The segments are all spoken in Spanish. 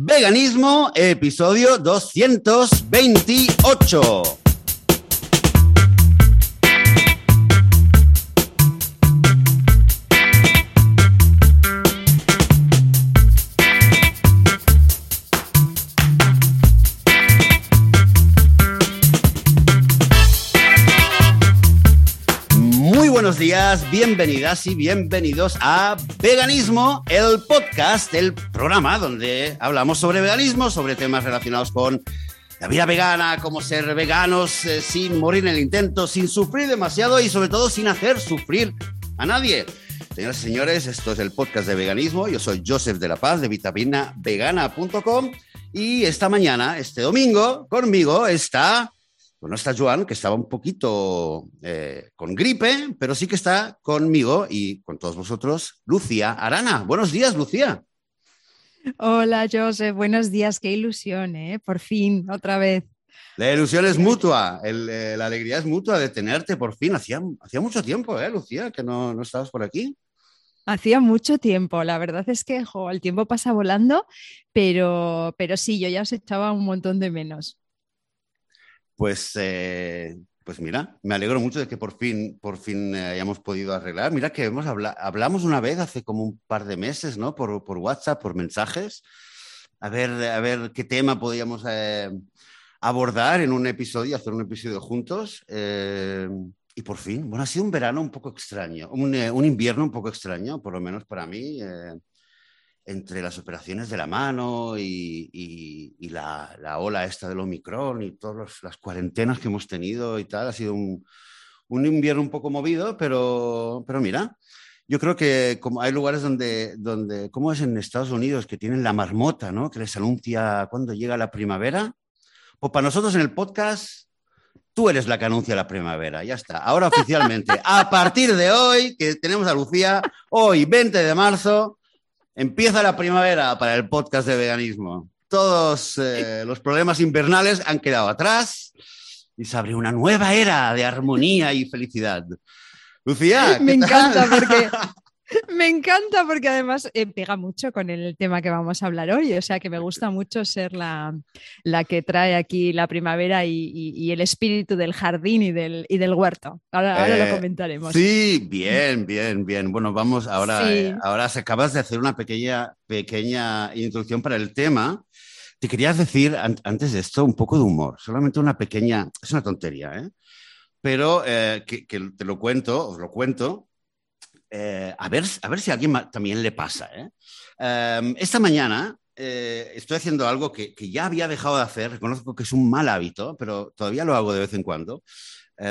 Veganismo, episodio 228. Bienvenidas y bienvenidos a Veganismo, el podcast, el programa donde hablamos sobre veganismo, sobre temas relacionados con la vida vegana, cómo ser veganos eh, sin morir en el intento, sin sufrir demasiado y sobre todo sin hacer sufrir a nadie. Señoras y señores, esto es el podcast de veganismo. Yo soy Joseph de la Paz de vitaminavegana.com y esta mañana, este domingo, conmigo está bueno, está Joan, que estaba un poquito eh, con gripe, pero sí que está conmigo y con todos vosotros, Lucía Arana. Buenos días, Lucía. Hola, Joseph. Buenos días. Qué ilusión, ¿eh? Por fin, otra vez. La ilusión es mutua, el, eh, la alegría es mutua de tenerte por fin. Hacía, hacía mucho tiempo, ¿eh, Lucía, que no, no estabas por aquí. Hacía mucho tiempo, la verdad es que jo, el tiempo pasa volando, pero, pero sí, yo ya os echaba un montón de menos. Pues, eh, pues mira, me alegro mucho de que por fin, por fin eh, hayamos podido arreglar. Mira que hemos habla hablamos una vez hace como un par de meses, ¿no? Por, por WhatsApp, por mensajes, a ver, a ver qué tema podíamos eh, abordar en un episodio, hacer un episodio juntos. Y por fin, bueno, ha sido un verano un poco extraño, un, un invierno un poco extraño, por lo menos para mí. Entre las operaciones de la mano y, la, la, ola esta del Omicron y todas las cuarentenas que hemos tenido y tal, ha sido un, un invierno un poco movido, pero, pero mira, yo creo que como hay lugares donde, donde, como es en Estados Unidos, que tienen la marmota, ¿no? Que les anuncia cuando llega la primavera. Pues para nosotros en el podcast, tú eres la que anuncia la primavera, ya está. Ahora oficialmente, a partir de hoy, que tenemos a Lucía, hoy 20 de marzo, Empieza la primavera para el podcast de veganismo. Todos eh, los problemas invernales han quedado atrás y se abre una nueva era de armonía y felicidad. Lucía, me encanta porque me encanta porque además eh, pega mucho con el tema que vamos a hablar hoy. O sea que me gusta mucho ser la, la que trae aquí la primavera y, y, y, el espíritu del jardín y del, y del huerto. Ahora, ahora Eh, lo comentaremos. Sí, bien, bien, bien. Bueno, vamos, ahora, Sí. eh, ahora acabas de hacer una pequeña, pequeña introducción para el tema. Te querías decir an- antes de esto un poco de humor, solamente una pequeña, es una tontería, ¿eh? Pero eh, que, que te lo cuento, os lo cuento, eh, a, ver, a ver si a alguien también le pasa. ¿eh? Eh, esta mañana eh, estoy haciendo algo que, que ya había dejado de hacer, reconozco que es un mal hábito, pero todavía lo hago de vez en cuando.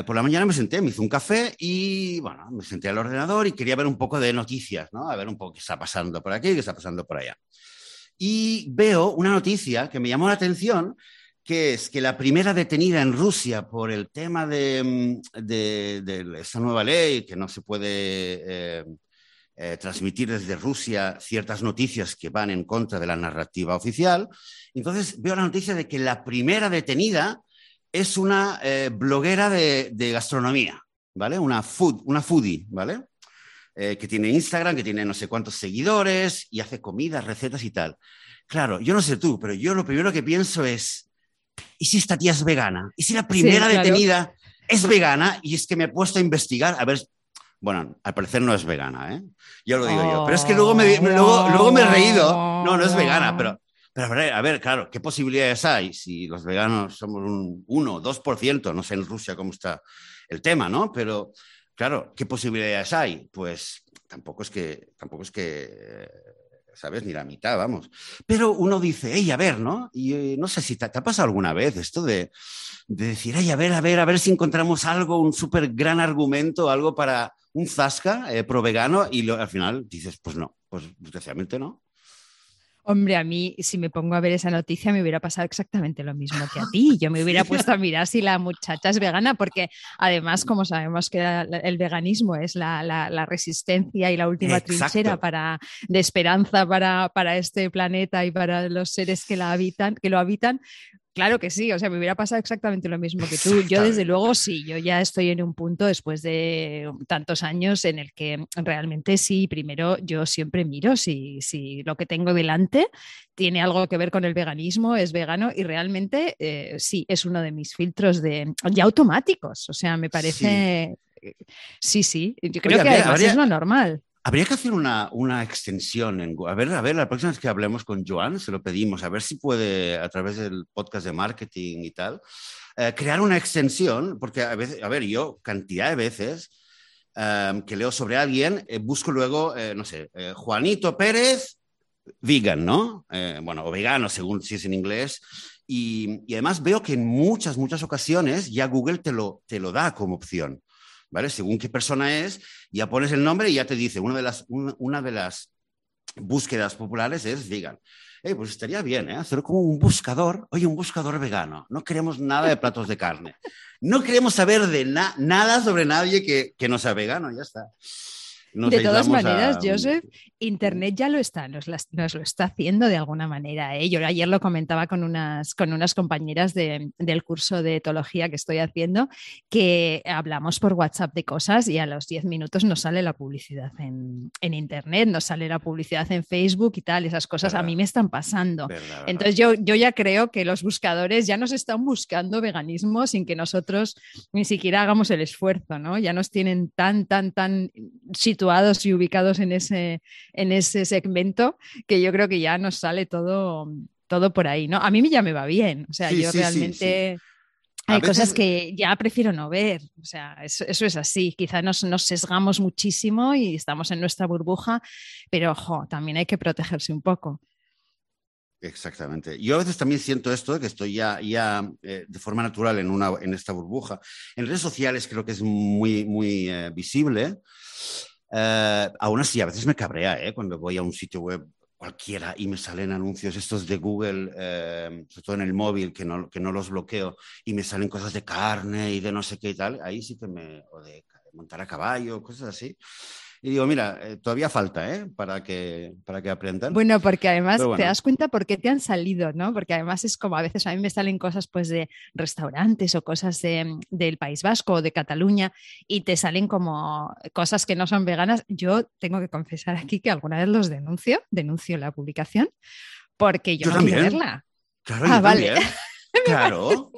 Por la mañana me senté, me hice un café y, bueno, me senté al ordenador y quería ver un poco de noticias, ¿no? A ver un poco qué está pasando por aquí, qué está pasando por allá. Y veo una noticia que me llamó la atención, que es que la primera detenida en Rusia por el tema de, mm, de, esta nueva ley, que no se puede eh, eh, transmitir desde Rusia ciertas noticias que van en contra de la narrativa oficial. Entonces veo la noticia de que la primera detenida es una eh, bloguera de, de, gastronomía, ¿vale? Una, food, una foodie, ¿vale? Que tiene Instagram, que tiene no sé cuántos seguidores y hace comidas, recetas y tal. Claro, yo no sé tú, pero yo lo primero que pienso es, ¿y si esta tía es vegana? ¿Y si la primera Sí, claro. detenida es vegana? Y es que me he puesto a investigar, a ver, bueno, al parecer no es vegana, ¿eh? Ya lo digo yo. Pero es que luego me, luego, luego me he reído. No, no es vegana, pero, pero a ver, a ver, claro, ¿qué posibilidades hay si los veganos somos un 1, 2%? No sé en Rusia cómo está el tema, ¿no? Pero, claro, ¿qué posibilidades hay? Pues tampoco es que, tampoco es que, eh, ¿sabes? Ni la mitad, vamos. Pero uno dice, hey, a ver, ¿no? Y eh, no sé si te, te, ha pasado alguna vez esto de, de decir, hey, a ver, a ver, a ver si encontramos algo, un súper gran argumento, algo para un zasca eh, pro vegano y lo, al final dices, pues no, pues desgraciadamente no. Hombre, a mí, si me pongo a ver esa noticia, me hubiera pasado exactamente lo mismo que a ti. Yo me hubiera puesto a mirar si la muchacha es vegana, porque además, como sabemos que el veganismo es la, la, la resistencia y la última Exacto. trinchera para, de esperanza para, para este planeta y para los seres que, la habitan, que lo habitan, Claro que sí, o sea, me hubiera pasado exactamente lo mismo que tú. Yo desde luego sí, yo ya estoy en un punto después de tantos años en el que realmente sí, primero yo siempre miro si, si lo que tengo delante tiene algo que ver con el veganismo, es vegano y realmente eh, sí, es uno de mis filtros de, ya automáticos, o sea, me parece... Sí, sí, yo creo que además es lo normal. Habría que hacer una, una extensión. En, a ver, a ver, la próxima vez que hablemos con Joan, se lo pedimos, a ver si puede, a través del podcast de marketing y tal, eh, crear una extensión, porque a, veces, a ver, yo cantidad de veces em, que leo sobre alguien, eh, busco luego, eh, no sé, Juanito Pérez, vegan, ¿no? bueno, o vegano, según si es en inglés. Y, y, además veo que en muchas, muchas ocasiones ya Google te lo, te lo da como opción. ¿Vale? Según qué persona es, ya pones el nombre y ya te dice, una de las, una, de las búsquedas populares es vegan. pues estaría bien, ¿eh? Hacer como un buscador, oye, un buscador vegano. No queremos nada de platos de carne. No queremos saber de nada sobre nadie que, que no sea vegano, ya está de todas maneras, Joseph, Internet ya lo está, nos, lo está haciendo de alguna manera. ¿eh? Yo ayer lo comentaba con unas, con unas compañeras del curso de etología que estoy haciendo, que hablamos por WhatsApp de cosas y a los 10 minutos nos sale la publicidad en, Internet, nos sale la publicidad en Facebook y tal, esas cosas a mí me están pasando. Entonces yo, yo ya creo que los buscadores ya nos están buscando veganismo sin que nosotros ni siquiera hagamos el esfuerzo, ¿no? Ya nos tienen tan, tan, tan situados y ubicados en ese, en ese segmento que yo creo que ya nos sale todo, todo por ahí, ¿no? A mí ya me va bien, o sea, yo realmente... Hay cosas que ya prefiero no ver, o sea, eso, es así. Quizá nos, nos, sesgamos muchísimo y estamos en nuestra burbuja, pero ojo, también hay que protegerse un poco. Exactamente. Yo a veces también siento esto, que estoy ya, ya eh, de forma natural en, una, en esta burbuja. En redes sociales creo que es muy, muy eh, visible. Eh, aún así, a veces me cabrea ¿eh? cuando voy a un sitio web cualquiera y me salen anuncios estos de Google, eh, sobre todo en el móvil, que no, que no los bloqueo, y me salen cosas de carne y de no sé qué y tal, ahí sí que me... o de montar a caballo, cosas así. Y digo, mira, eh, todavía falta, ¿eh? Para que, para que aprendan. Bueno, porque además te das cuenta por qué te han salido, ¿no? Porque además es como a veces a mí me salen cosas pues de restaurantes o cosas del País Vasco o de Cataluña y te salen como cosas que no son veganas. Yo tengo que confesar aquí que alguna vez los denuncio, denuncio la publicación, porque yo, no quiero verla. Claro, ah, vale. Claro.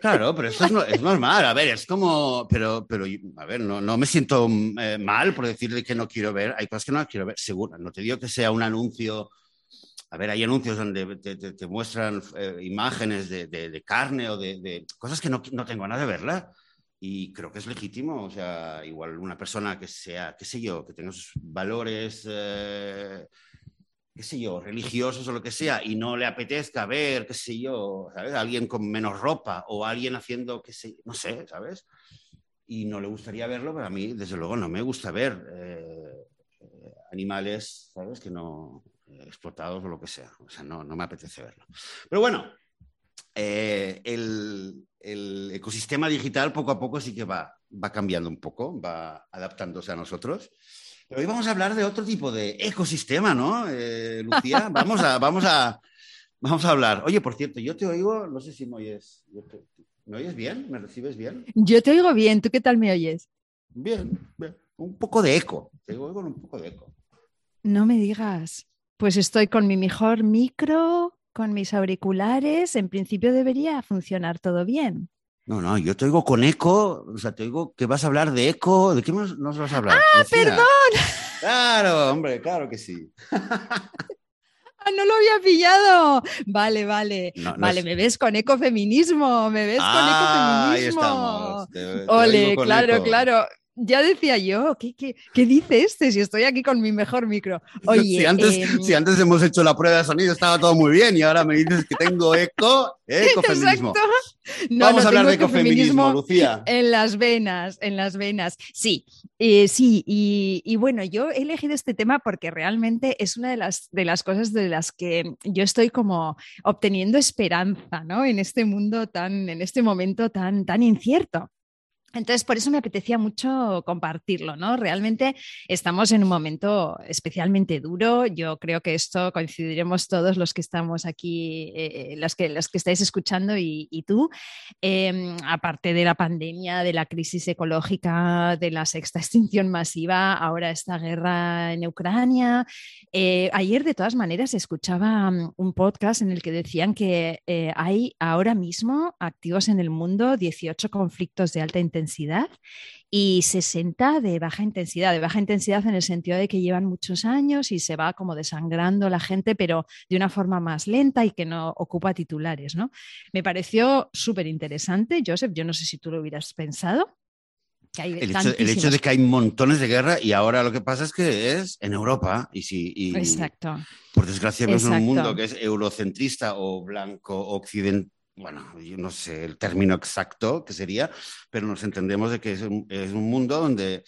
Claro, pero esto es, normal. A ver, es como, pero, pero a ver, no, no me siento eh, mal por decirle que no quiero ver. Hay cosas que no quiero ver, seguro. No te digo que sea un anuncio. A ver, hay anuncios donde te, muestran eh, imágenes de, carne o de, cosas que no, no tengo nada de verla. Y creo que es legítimo. O sea, igual una persona que sea, qué sé yo, que tenga sus valores. Eh, qué sé yo, religiosos o lo que sea, y no le apetezca ver, qué sé yo, ¿sabes? Alguien con menos ropa o alguien haciendo, qué sé, no sé, ¿sabes? Y no le gustaría verlo, pero a mí, desde luego, no me gusta ver eh, animales, ¿sabes? Que no, eh, explotados o lo que sea. O sea, no, no me apetece verlo. Pero bueno, eh, el, el, ecosistema digital poco a poco sí que va, va cambiando un poco, va adaptándose a nosotros. Pero hoy vamos a hablar de otro tipo de ecosistema, ¿no, eh, Lucía? Vamos a, vamos, a, vamos a hablar. Oye, por cierto, yo te oigo, no sé si me oyes. ¿Me oyes bien? ¿Me recibes bien? Yo te oigo bien. ¿Tú qué tal me oyes? Bien, bien. Un poco de eco. Te oigo con un poco de eco. No me digas. Pues estoy con mi mejor micro, con mis auriculares. En principio debería funcionar todo bien. No, no, yo te oigo con eco, o sea, te oigo que vas a hablar de eco, ¿de qué nos, vas a hablar? ¡Ah, perdón! Claro, hombre, claro que sí. Ah, no lo había pillado. Vale, vale. vale, me ves con ecofeminismo, me ves con ecofeminismo. Ah, ahí estamos. Ole, claro, claro ya decía yo, ¿qué, qué, dice este? Si estoy aquí con mi mejor micro. Oye, si antes, em, si antes hemos hecho la prueba de sonido estaba todo muy bien y ahora me dices que tengo eco, ecofeminismo. Vamos a hablar de ecofeminismo, Lucía. En las venas, en las venas. Sí, eh, sí, y, bueno, yo he elegido este tema porque realmente es una de las, de las cosas de las que yo estoy como obteniendo esperanza, ¿no? En este mundo tan, en este momento tan, tan incierto. Entonces, por eso me apetecía mucho compartirlo, ¿no? Realmente estamos en un momento especialmente duro. Yo creo que esto coincidiremos todos los que estamos aquí, eh, eh, los, que, los que estáis escuchando y, tú. Em, aparte de la pandemia, de la crisis ecológica, de la sexta extinción masiva, ahora esta guerra en Ucrania. Eh, ayer, de todas maneras, escuchaba mm, un podcast en el que decían que hay ahora mismo activos en el mundo 18 conflictos de alta intensidad y 60 de baja intensidad, de baja intensidad en el sentido de que llevan muchos años y se va como desangrando la gente, pero de una forma más lenta y que no ocupa titulares, ¿no? Me pareció súper interesante, Joseph, yo no sé si tú lo hubieras pensado. el, hecho, de que hay montones de guerra y ahora lo que pasa es que es en Europa y si Exacto. por desgracia vemos un mundo que es eurocentrista o blanco occidental bueno, yo no sé el término exacto que sería, pero nos entendemos de que es un, mundo donde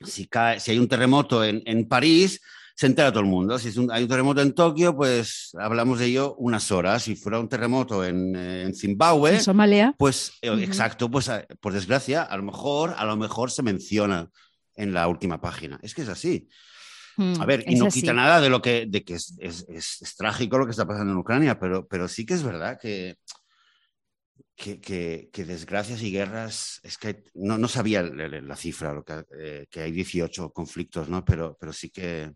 si, cae, si hay un terremoto en, en París, se entera todo el mundo. Si hay un terremoto en Tokio, pues hablamos de ello unas horas. Si fuera un terremoto en, en Zimbabue, Somalia, pues eh, exacto, pues eh, por desgracia, a lo mejor, a lo mejor se menciona en la última página. Es que es así. Mm, a ver, y no quita nada de lo que, de que es, es, es, trágico lo que está pasando en Ucrania, pero, pero sí que es verdad que, que, desgracias y guerras, es que no, no sabía la, cifra, lo que, eh, que, hay 18 conflictos, ¿no? Pero, pero sí, que,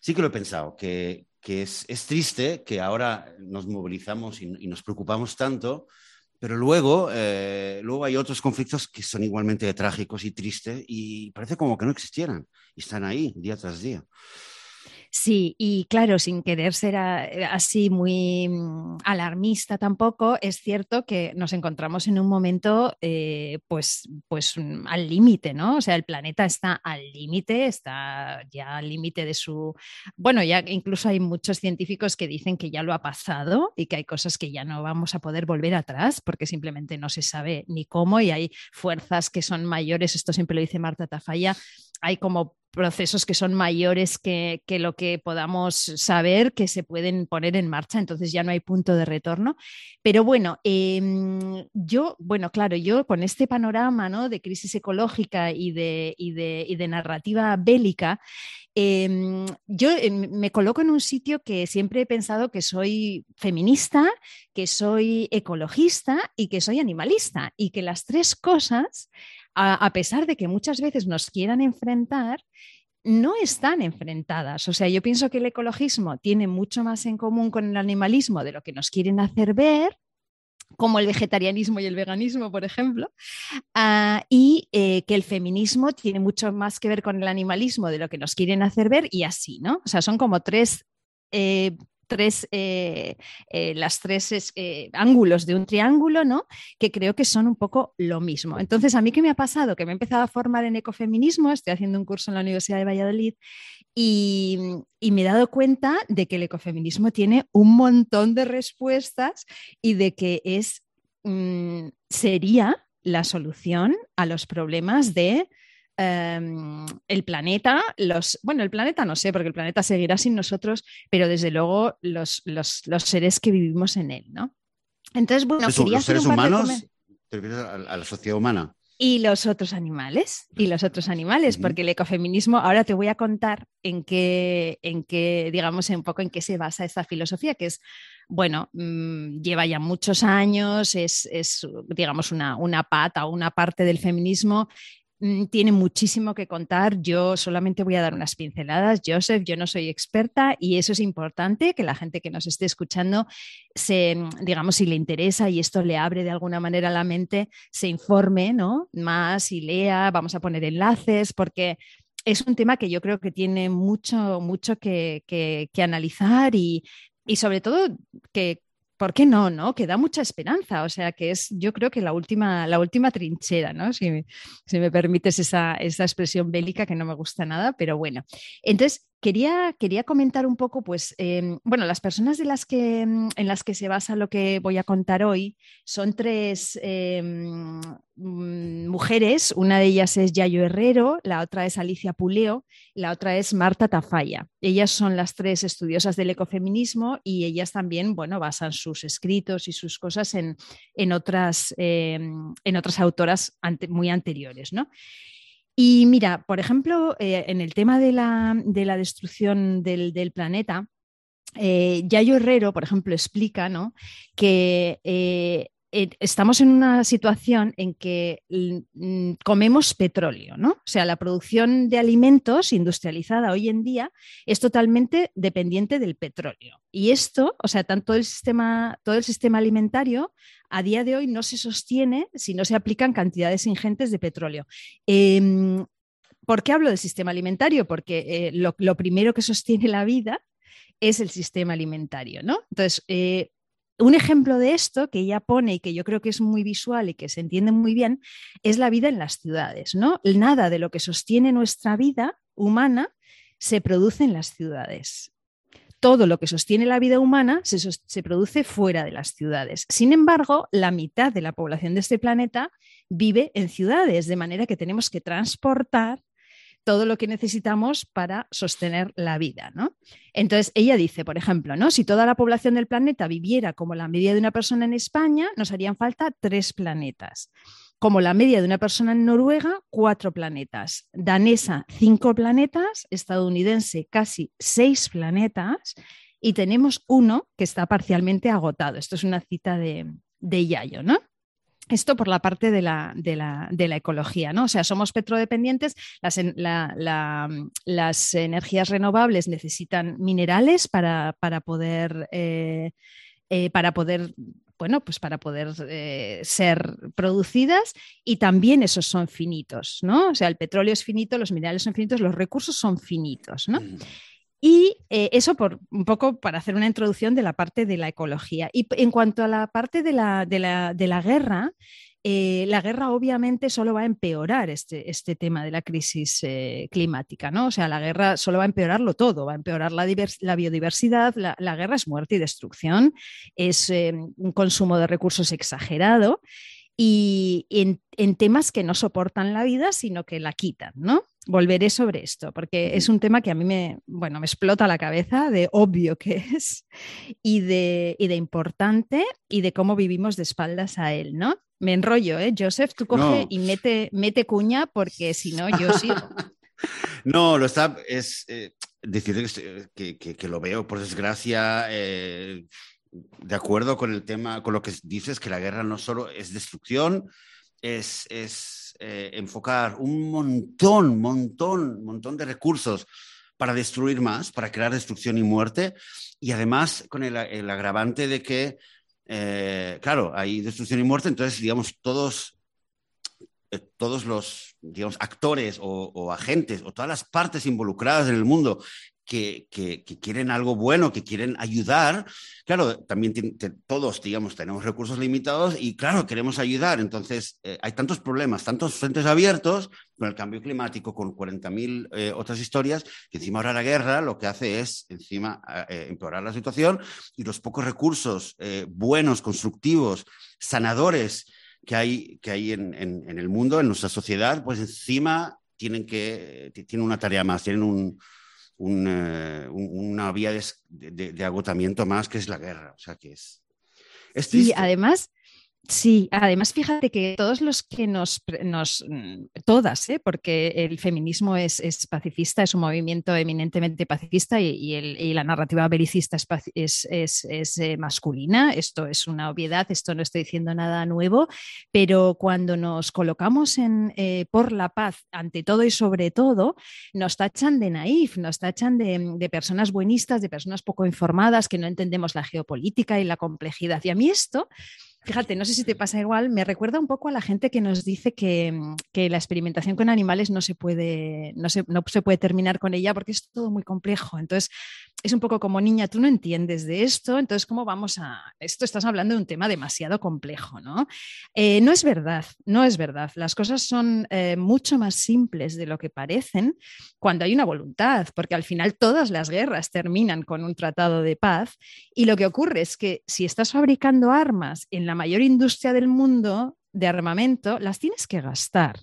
sí que lo he pensado, que, que es, es, triste que ahora nos movilizamos y, nos preocupamos tanto, pero luego, eh, luego hay otros conflictos que son igualmente trágicos y tristes y parece como que no existieran y están ahí día tras día. Sí, y claro, sin querer ser eh, así muy mm, alarmista tampoco, es cierto que nos encontramos en un momento eh, pues, pues mm, al límite, ¿no? O sea, el planeta está al límite, está ya al límite de su... Bueno, ya incluso hay muchos científicos que dicen que ya lo ha pasado y que hay cosas que ya no vamos a poder volver atrás porque simplemente no se sabe ni cómo y hay fuerzas que son mayores, esto siempre lo dice Marta Tafalla, hay como procesos que son mayores que, lo que podamos saber que se pueden poner en marcha, entonces ya no hay punto de retorno. Pero bueno, em, yo, bueno, claro, yo con este panorama ¿no? de crisis ecológica y de, y de, narrativa bélica, em, yo em, me coloco en un sitio que siempre he pensado que soy feminista, que soy ecologista y que soy animalista, y que las tres cosas a, pesar de que muchas veces nos quieran enfrentar, no están enfrentadas. O sea, yo pienso que el ecologismo tiene mucho más en común con el animalismo de lo que nos quieren hacer ver, como el vegetarianismo y el veganismo, por ejemplo, ah, y eh, que el feminismo tiene mucho más que ver con el animalismo de lo que nos quieren hacer ver y así, ¿no? O sea, son como tres eh, tres, eh, eh, las tres eh, ángulos de un triángulo, ¿no? Que creo que son un poco lo mismo. Entonces, a mí qué me ha pasado, que me he empezado a formar en ecofeminismo, estoy haciendo un curso en la Universidad de Valladolid y, me he dado cuenta de que el ecofeminismo tiene un montón de respuestas y de que es, mm, sería la solución a los problemas de Em, el planeta, los, bueno, el planeta no sé, porque el planeta seguirá sin nosotros, pero desde luego los, los, seres que vivimos en él, ¿no? Entonces, bueno, quería ¿Los seres humanos? ¿Te refieres a la sociedad humana? Y los otros animales, y los otros animales, porque el ecofeminismo, ahora te voy a contar en qué, en qué, digamos, un poco en qué se basa esta filosofía, que es, bueno, mm, lleva ya muchos años, es, es digamos, una, una pata o una parte del feminismo tiene muchísimo que contar. Yo solamente voy a dar unas pinceladas. Joseph, yo no soy experta y eso es importante que la gente que nos esté escuchando se, mm, digamos, si le interesa y esto le abre de alguna manera la mente, se informe, ¿no? Más y lea, vamos a poner enlaces porque es un tema que yo creo que tiene mucho, mucho que, que analizar y, y sobre todo que ¿por qué no? ¿no? Que da mucha esperanza. O sea, que es, yo creo que la última, la última trinchera, ¿no? Si, si me permites esa, esa, expresión bélica que no me gusta nada, pero bueno. Entonces, quería, comentar un poco, pues, em, bueno, las personas de las que, em, en las que se basa lo que voy a contar hoy son tres em, mm, mujeres. Una de ellas es Yayo Herrero, la otra es Alicia Puleo, la otra es Marta Tafalla. Ellas son las tres estudiosas del ecofeminismo y ellas también, bueno, basan sus escritos y sus cosas en, otras, en otras autoras muy anteriores, ¿no? Y mira, por ejemplo, eh, en el tema de la, destrucción del, planeta, eh, Yayo Herrero, por ejemplo, explica que eh, estamos en una situación en que mm, comemos petróleo, ¿no? O sea, la producción de alimentos industrializada hoy en día es totalmente dependiente del petróleo. Y esto, o sea, tanto el sistema, todo el sistema alimentario a día de hoy no se sostiene si no se aplican cantidades ingentes de petróleo. Em, ¿Por qué hablo del sistema alimentario? Porque eh, lo, primero que sostiene la vida es el sistema alimentario, ¿no? Entonces, eh, un ejemplo de esto que ella pone y que yo creo que es muy visual y que se entiende muy bien es la vida en las ciudades, ¿no? Nada de lo que sostiene nuestra vida humana se produce en las ciudades. Todo lo que sostiene la vida humana se, se produce fuera de las ciudades. Sin embargo, la mitad de la población de este planeta vive en ciudades, de manera que tenemos que transportar todo lo que necesitamos para sostener la vida. ¿no? Entonces, ella dice, por ejemplo, ¿no? si toda la población del planeta viviera como la media de una persona en España, nos harían falta tres planetas. Como la media de una persona en Noruega, cuatro planetas. Danesa, cinco planetas. Estadounidense, casi seis planetas. Y tenemos uno que está parcialmente agotado. Esto es una cita de, de Yayo, ¿no? Esto por la parte de la, de, la, ecología, ¿no? O sea, somos petrodependientes, las, las energías renovables necesitan minerales para, poder, eh, eh, para poder bueno, pues para poder eh, ser producidas y también esos son finitos, ¿no? O sea, el petróleo es finito, los minerales son finitos, los recursos son finitos, ¿no? Y eh, eso por un poco para hacer una introducción de la parte de la ecología. Y en cuanto a la parte de la, de la, guerra, eh, la guerra obviamente solo va a empeorar este, este tema de la crisis eh, climática, ¿no? O sea, la guerra solo va a empeorarlo todo, va a empeorar la, la biodiversidad, la, guerra es muerte y destrucción, es un consumo de recursos exagerado y en, temas que no soportan la vida, sino que la quitan, ¿no? Volveré sobre esto, porque es un tema que a mí me, bueno, me explota la cabeza de obvio que es y de, de importante y de cómo vivimos de espaldas a él, ¿no? Me enrollo, ¿eh? Joseph, tú coge y mete, mete cuña porque si no, yo sigo. No, lo está, es eh, decir que, que, lo veo, por desgracia, eh, de acuerdo con el tema, con lo que dices, que la guerra no solo es destrucción, es, eh, enfocar un montón, montón, montón de recursos para destruir más, para crear destrucción y muerte, y además con el, agravante de que, eh, claro, hay destrucción y muerte, entonces, digamos, todos, eh, todos los, digamos, actores o, agentes o todas las partes involucradas en el mundo que, quieren algo bueno, que quieren ayudar. Claro, también todos, digamos, tenemos recursos limitados y, claro, queremos ayudar. Entonces, eh, hay tantos problemas, tantos frentes abiertos con el cambio climático, con 40.000 eh, otras historias, que encima ahora la guerra lo que hace es, encima, eh, empeorar la situación y los pocos recursos buenos, constructivos, sanadores que hay, que hay en, en, el mundo, en nuestra sociedad, pues encima tienen que, tienen una tarea más, tienen un, eh, una vía de, agotamiento más que es la guerra. O sea que es. es sí, además, Sí, además fíjate que todos los que nos, nos mm, todas, ¿eh? porque el feminismo es, pacifista, es un movimiento eminentemente pacifista y, la narrativa belicista es, es, eh, masculina, esto es una obviedad, esto no estoy diciendo nada nuevo, pero cuando nos colocamos en, eh, por la paz ante todo y sobre todo, nos tachan de naif, nos tachan de, de personas buenistas, de personas poco informadas, que no entendemos la geopolítica y la complejidad. Y a mí esto Fíjate, no sé si te pasa igual, me recuerda un poco a la gente que nos dice que, la experimentación con animales no se, puede, no, se, no se puede terminar con ella porque es todo muy complejo. Entonces, es un poco como niña, tú no entiendes de esto, entonces, ¿cómo vamos a...? Esto estás hablando de un tema demasiado complejo, ¿no? Eh, no es verdad, no es verdad. Las cosas son eh, mucho más simples de lo que parecen cuando hay una voluntad, porque al final todas las guerras terminan con un tratado de paz y lo que ocurre es que si estás fabricando armas en la mayor industria del mundo de armamento, las tienes que gastar.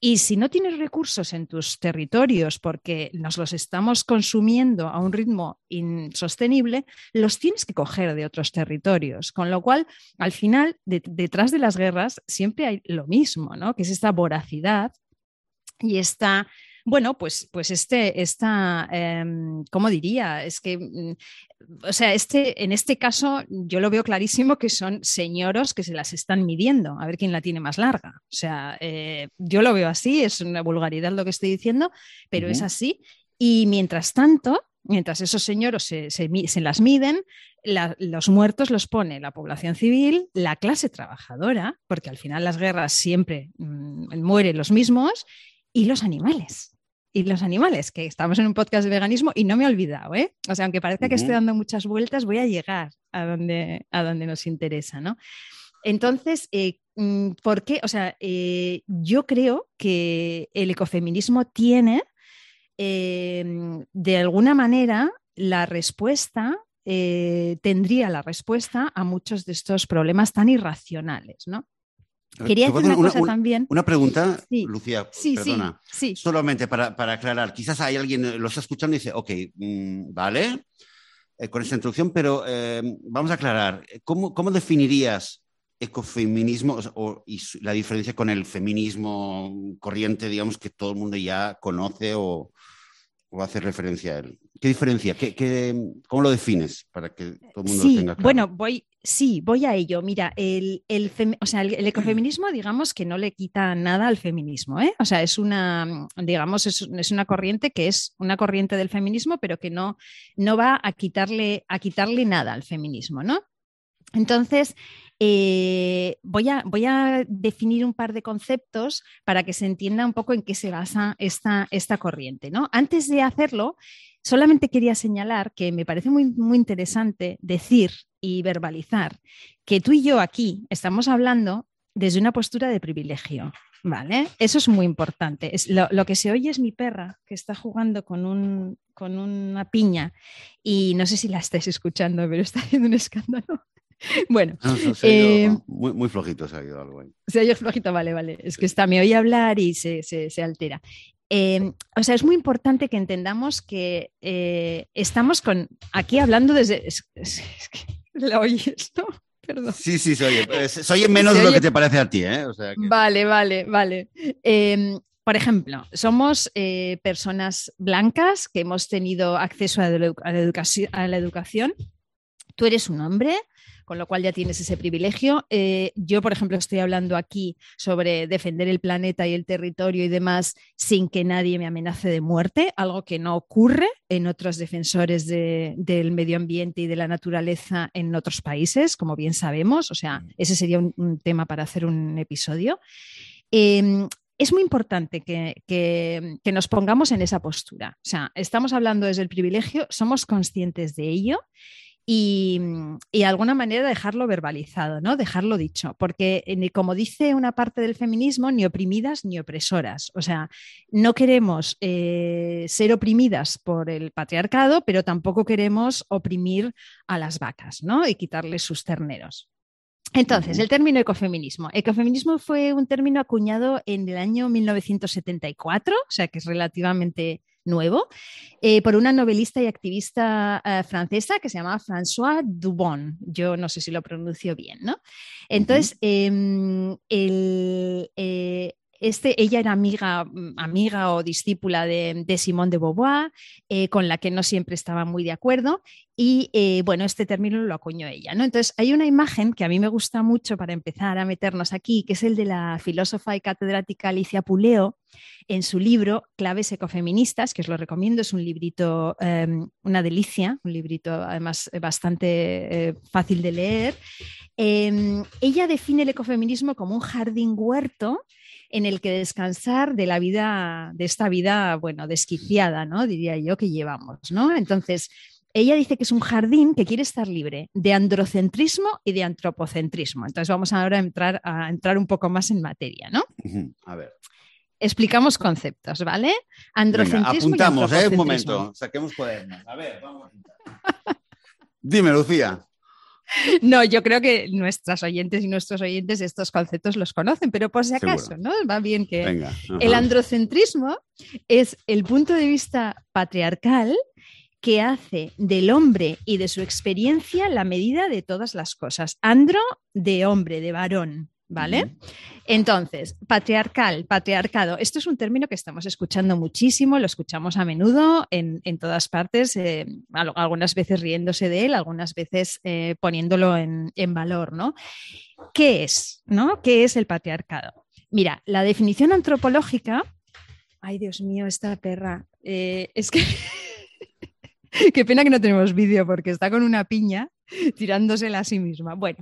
Y si no tienes recursos en tus territorios porque nos los estamos consumiendo a un ritmo insostenible, los tienes que coger de otros territorios. Con lo cual, al final, detrás de las guerras siempre hay lo mismo, ¿no? que es esta voracidad y esta bueno, pues, pues este, esta, em, ¿cómo diría? Es que, mm, o sea, este, en este caso yo lo veo clarísimo que son señoros que se las están midiendo, a ver quién la tiene más larga. O sea, eh, yo lo veo así, es una vulgaridad lo que estoy diciendo, pero es así. Y mientras tanto, mientras esos señores se, se, las miden, los muertos los pone la población civil, la clase trabajadora, porque al final las guerras siempre mm, mueren los mismos, y los animales y los animales, que estamos en un podcast de veganismo y no me he olvidado, ¿eh? O sea, aunque parezca que estoy dando muchas vueltas, voy a llegar a donde, a donde nos interesa, ¿no? Entonces, eh, mm, ¿por qué? O sea, eh, yo creo que el ecofeminismo tiene, em, de alguna manera, la respuesta, eh, tendría la respuesta a muchos de estos problemas tan irracionales, ¿no? Quería hacer una, cosa también. Una pregunta, Lucía, perdona. Sí, Solamente para, aclarar, quizás hay alguien eh, lo está escuchando y dice, ok, mm, vale, eh, con esta introducción, pero eh, vamos a aclarar, ¿cómo, cómo definirías ecofeminismo o, y la diferencia con el feminismo corriente, digamos, que todo el mundo ya conoce o, o hace referencia a él? ¿Qué diferencia? ¿Qué, cómo lo defines para que todo el mundo lo tenga claro? Bueno, voy, sí, voy a ello. Mira, el, el, o sea, el, ecofeminismo, digamos que no le quita nada al feminismo. ¿eh? O sea, es una, digamos, es, es, una corriente que es una corriente del feminismo, pero que no, no va a quitarle, a quitarle nada al feminismo, ¿no? Entonces, eh, voy, a, voy, a, definir un par de conceptos para que se entienda un poco en qué se basa esta, esta corriente. ¿no? Antes de hacerlo, solamente quería señalar que me parece muy, muy interesante decir y verbalizar que tú y yo aquí estamos hablando desde una postura de privilegio. ¿Vale? Eso es muy importante. Es, lo, lo, que se oye es mi perra que está jugando con, un, con una piña y no sé si la estáis escuchando, pero está haciendo un escándalo. Bueno, eh, muy, flojito se ha ido algo ahí. Se ha ido flojito, vale, vale. Es que está, me oye hablar y se, altera. Em, o sea, es muy importante que entendamos que eh, estamos con, aquí hablando desde... Es, que ¿La oyes, no? Perdón. Sí, sí, se oye. Se oye menos de lo que te parece a ti, ¿eh? Vale, vale, vale. Em, por ejemplo, somos eh, personas blancas que hemos tenido acceso a la, a la educación. Tú eres un hombre, con lo cual ya tienes ese privilegio. Eh, yo, por ejemplo, estoy hablando aquí sobre defender el planeta y el territorio y demás sin que nadie me amenace de muerte, algo que no ocurre en otros defensores del medio ambiente y de la naturaleza en otros países, como bien sabemos. O sea, mm. ese sería un, tema para hacer un episodio. Em, es muy importante que, que, nos pongamos en esa postura. O sea, estamos hablando desde el privilegio, somos conscientes de ello y, de alguna manera dejarlo verbalizado, ¿no? Dejarlo dicho, porque como dice una parte del feminismo, ni oprimidas ni opresoras. O sea, no queremos eh, ser oprimidas por el patriarcado, pero tampoco queremos oprimir a las vacas, ¿no? Y quitarles sus terneros. Entonces, el término ecofeminismo. Ecofeminismo fue un término acuñado en el año 1974, o sea que es relativamente nuevo, eh, por una novelista y activista eh, francesa que se llama François Dubon. Yo no sé si lo pronuncio bien, ¿no? Entonces, em, eh, este, ella era amiga, mm, amiga o discípula de, de Simone de Beauvoir, con la que no siempre estaba muy de acuerdo, y eh, bueno, este término lo acuñó ella. ¿no? Entonces, hay una imagen que a mí me gusta mucho para empezar a meternos aquí, que es el de la filósofa y catedrática Alicia Puleo en su libro Claves ecofeministas, que os lo recomiendo, es un librito, em, una delicia, un librito además bastante eh, fácil de leer. Em, ella define el ecofeminismo como un jardín huerto en el que descansar de la vida, de esta vida, bueno, desquiciada, ¿no? Diría yo que llevamos, ¿no? Entonces, ella dice que es un jardín que quiere estar libre de androcentrismo y de antropocentrismo. Entonces vamos ahora a entrar, a entrar un poco más en materia, ¿no? A ver. Explicamos conceptos, ¿vale? Androcentrismo apuntamos, ¿eh? Un momento, saquemos cuadernos. A ver, vamos a Dime, Lucía. No, yo creo que nuestras oyentes y nuestros oyentes estos conceptos los conocen, pero por si acaso, ¿no? Va bien que... el androcentrismo es el punto de vista patriarcal que hace del hombre y de su experiencia la medida de todas las cosas. Andro de hombre, de varón. ¿Vale? Entonces, patriarcal, patriarcado, esto es un término que estamos escuchando muchísimo, lo escuchamos a menudo en, todas partes, eh, algunas veces riéndose de él, algunas veces eh, poniéndolo en, valor, ¿no? ¿Qué es? ¿no? ¿Qué es el patriarcado? Mira, la definición antropológica. Ay, Dios mío, esta perra. Eh, es que. Qué pena que no tenemos vídeo porque está con una piña tirándosela a sí misma. Bueno,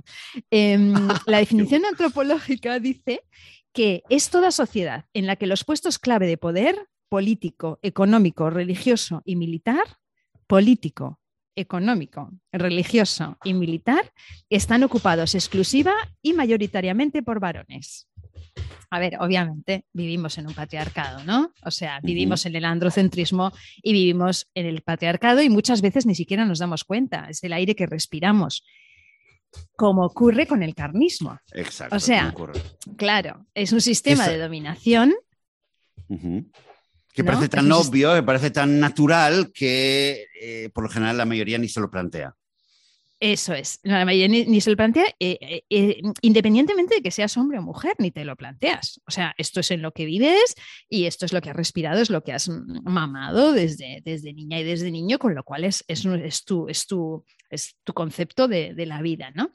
em, la definición antropológica dice que es toda sociedad en la que los puestos clave de poder político, económico, religioso y militar, político, económico, religioso y militar, están ocupados exclusiva y mayoritariamente por varones a ver, obviamente vivimos en un patriarcado, ¿no? O sea, vivimos en el androcentrismo y vivimos en el patriarcado y muchas veces ni siquiera nos damos cuenta, es el aire que respiramos. Como ocurre con el carnismo. Exacto. O sea, claro, es un sistema de dominación. Que parece tan obvio, que parece tan natural que eh, por lo general la mayoría ni se lo plantea. Eso es. Mayoría ni, se lo plantea, eh, eh, eh, independientemente de que seas hombre o mujer, ni te lo planteas. O sea, esto es en lo que vives y esto es lo que has respirado, es lo que has mamado desde, desde niña y desde niño, con lo cual es, es, es, tu, es, tu, es tu concepto de, de la vida, ¿no?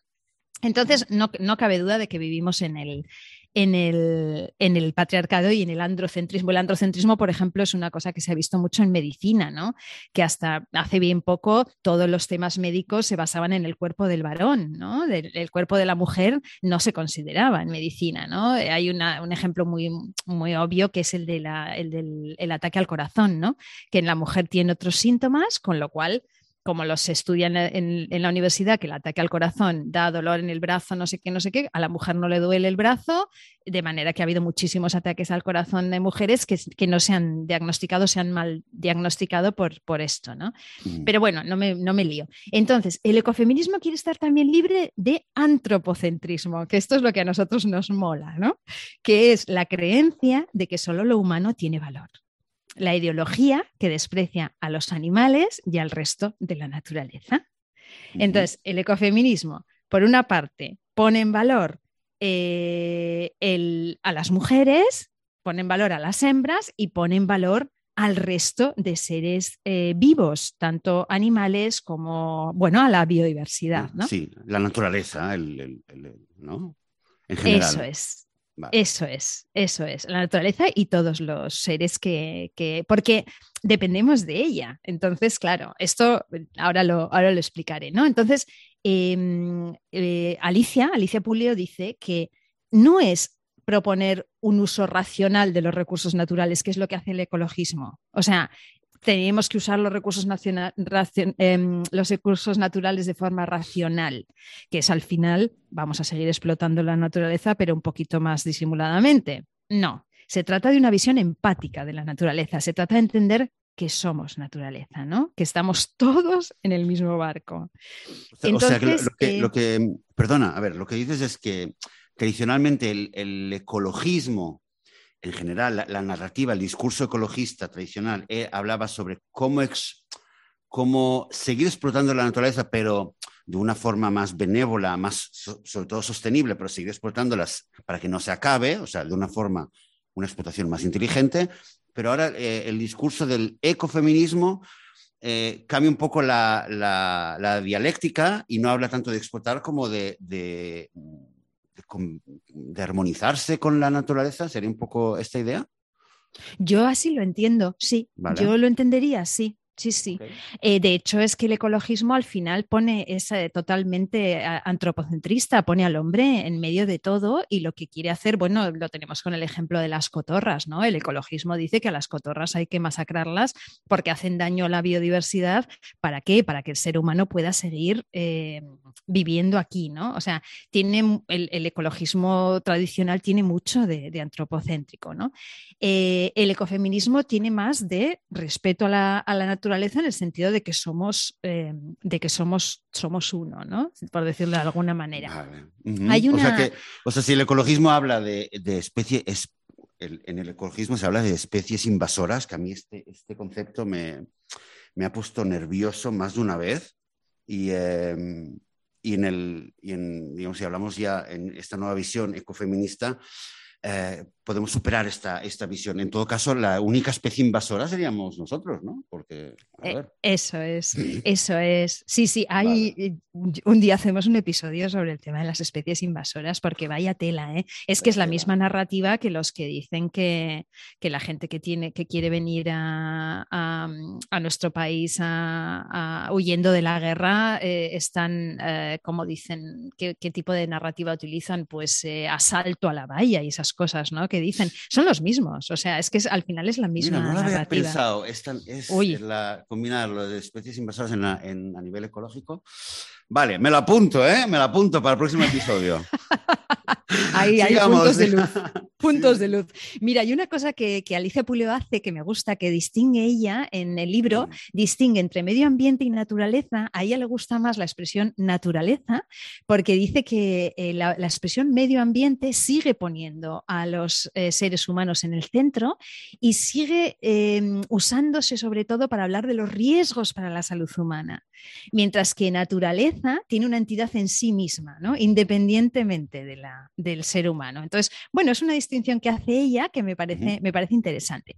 Entonces, no, no, cabe duda de que vivimos en el, en el, en el, patriarcado y en el androcentrismo. El androcentrismo, por ejemplo, es una cosa que se ha visto mucho en medicina, ¿no? que hasta hace bien poco todos los temas médicos se basaban en el cuerpo del varón, ¿no? el cuerpo de la mujer no se consideraba en medicina. ¿no? Hay un ejemplo muy, muy obvio que es el, de el del ataque al corazón, ¿no? que en la mujer tiene otros síntomas, con lo cual como los estudian en, la universidad, que el ataque al corazón da dolor en el brazo, no sé qué, no sé qué, a la mujer no le duele el brazo, de manera que ha habido muchísimos ataques al corazón de mujeres que, no se han diagnosticado, se han mal diagnosticado por, por esto, ¿no? Mm. Pero bueno, no me, no me lío. Entonces, el ecofeminismo quiere estar también libre de antropocentrismo, que esto es lo que a nosotros nos mola, ¿no? Que es la creencia de que solo lo humano tiene valor la ideología que desprecia a los animales y al resto de la naturaleza. Entonces, el ecofeminismo, por una parte, pone en valor eh, a las mujeres, pone en valor a las hembras y pone en valor al resto de seres eh, vivos, tanto animales como, bueno, a la biodiversidad. ¿no? Sí, la naturaleza, ¿no? En general. Eso es. Eso es, eso es, la naturaleza y todos los seres que, porque dependemos de ella. Entonces, claro, esto ahora lo, ahora lo explicaré, ¿no? Entonces, em, eh, Alicia, Alicia Pulio dice que no es proponer un uso racional de los recursos naturales, que es lo que hace el ecologismo. O sea, tenemos que usar los recursos, em, los recursos naturales de forma racional, que es al final vamos a seguir explotando la naturaleza, pero un poquito más disimuladamente. No, se trata de una visión empática de la naturaleza, se trata de entender que somos naturaleza, ¿no? Que estamos todos en el mismo barco. o sea, que lo, que, perdona, a ver, lo que dices es que tradicionalmente el ecologismo en general, la, narrativa, el discurso ecologista tradicional eh, hablaba sobre cómo, cómo seguir explotando la naturaleza, pero de una forma más benévola, más sobre todo sostenible, pero seguir explotándolas para que no se acabe, o sea, de una forma, una explotación más inteligente. Pero ahora eh, el discurso del ecofeminismo eh, cambia un poco la, dialéctica y no habla tanto de explotar como de de armonizarse con la naturaleza? ¿Sería un poco esta idea? Yo así lo entiendo, sí. Yo lo entendería, sí. Sí, sí. Eh, de hecho, es que el ecologismo al final pone, es eh, totalmente eh, antropocentrista, pone al hombre en medio de todo y lo que quiere hacer, bueno, lo tenemos con el ejemplo de las cotorras, ¿no? El ecologismo dice que a las cotorras hay que masacrarlas porque hacen daño a la biodiversidad. ¿Para qué? Para que el ser humano pueda seguir viviendo aquí, ¿no? O sea, tiene el, ecologismo tradicional tiene mucho de, antropocéntrico, ¿no? el ecofeminismo tiene más de respeto a la, a la naturaleza en el sentido de que somos, eh, de que somos, somos uno, ¿no? Por decirlo de alguna manera. Hay una... o, sea que, o sea, si el ecologismo habla de, de especie, es, en el ecologismo se habla de especies invasoras, que a mí este, este concepto me, me ha puesto nervioso más de una vez. Y, em, y en el, y en, digamos, si hablamos ya en esta nueva visión ecofeminista, eh, podemos superar esta, esta visión. En todo caso, la única especie invasora seríamos nosotros, ¿no? Porque, eh, eso es, eso es. Sí, sí, hay, eh, un día hacemos un episodio sobre el tema de las especies invasoras, porque vaya tela, ¿eh? Es que es la misma narrativa que los que dicen que, que la gente que, tiene, que quiere venir a, a, nuestro país huyendo de la guerra están, como dicen, ¿qué, ¿qué, tipo de narrativa utilizan? Pues asalto a la valla y esas cosas ¿no? Que dicen. Son los mismos, o sea, es que al final es la misma. Mira, no lo había pensado, es, la, combinar lo de especies invasoras en a nivel ecológico. Vale, me lo apunto, ¿eh? Me lo apunto para el próximo episodio. Ahí hay puntos de luz. Puntos de luz. Mira, hay una cosa que, Alicia Puleo hace que me gusta, que distingue ella en el libro, distingue entre medio ambiente y naturaleza. A ella le gusta más la expresión naturaleza, porque dice que eh, la, expresión medio ambiente sigue poniendo a los eh, seres humanos en el centro y sigue em, usándose sobre todo para hablar de los riesgos para la salud humana. Mientras que naturaleza tiene una entidad en sí misma, ¿no? independientemente de la, del ser humano. Entonces, bueno, es una distinción que hace ella que me parece, me parece interesante.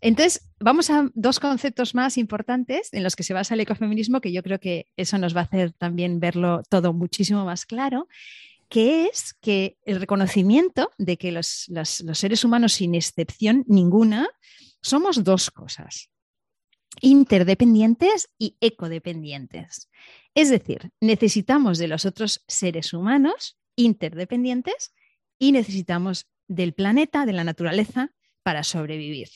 Entonces, vamos a dos conceptos más importantes en los que se basa el ecofeminismo, que yo creo que eso nos va a hacer también verlo todo muchísimo más claro que es que el reconocimiento de que los, los, seres humanos, sin excepción ninguna, somos dos cosas, interdependientes y ecodependientes. Es decir, necesitamos de los otros seres humanos interdependientes y necesitamos del planeta, de la naturaleza, para sobrevivir.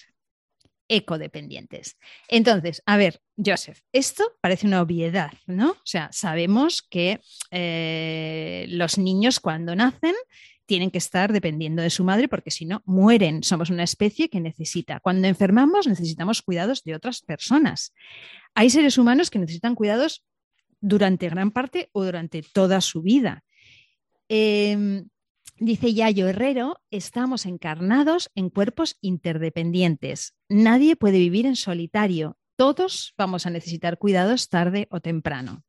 Ecodependientes. Entonces, a ver, Joseph, esto parece una obviedad, ¿no? O sea, sabemos que eh, los niños cuando nacen tienen que estar dependiendo de su madre porque si no mueren. Somos una especie que necesita. Cuando enfermamos necesitamos cuidados de otras personas. Hay seres humanos que necesitan cuidados durante gran parte o durante toda su vida. Em, dice Yayo Herrero, estamos encarnados en cuerpos interdependientes. Nadie puede vivir en solitario. Todos vamos a necesitar cuidados tarde o temprano.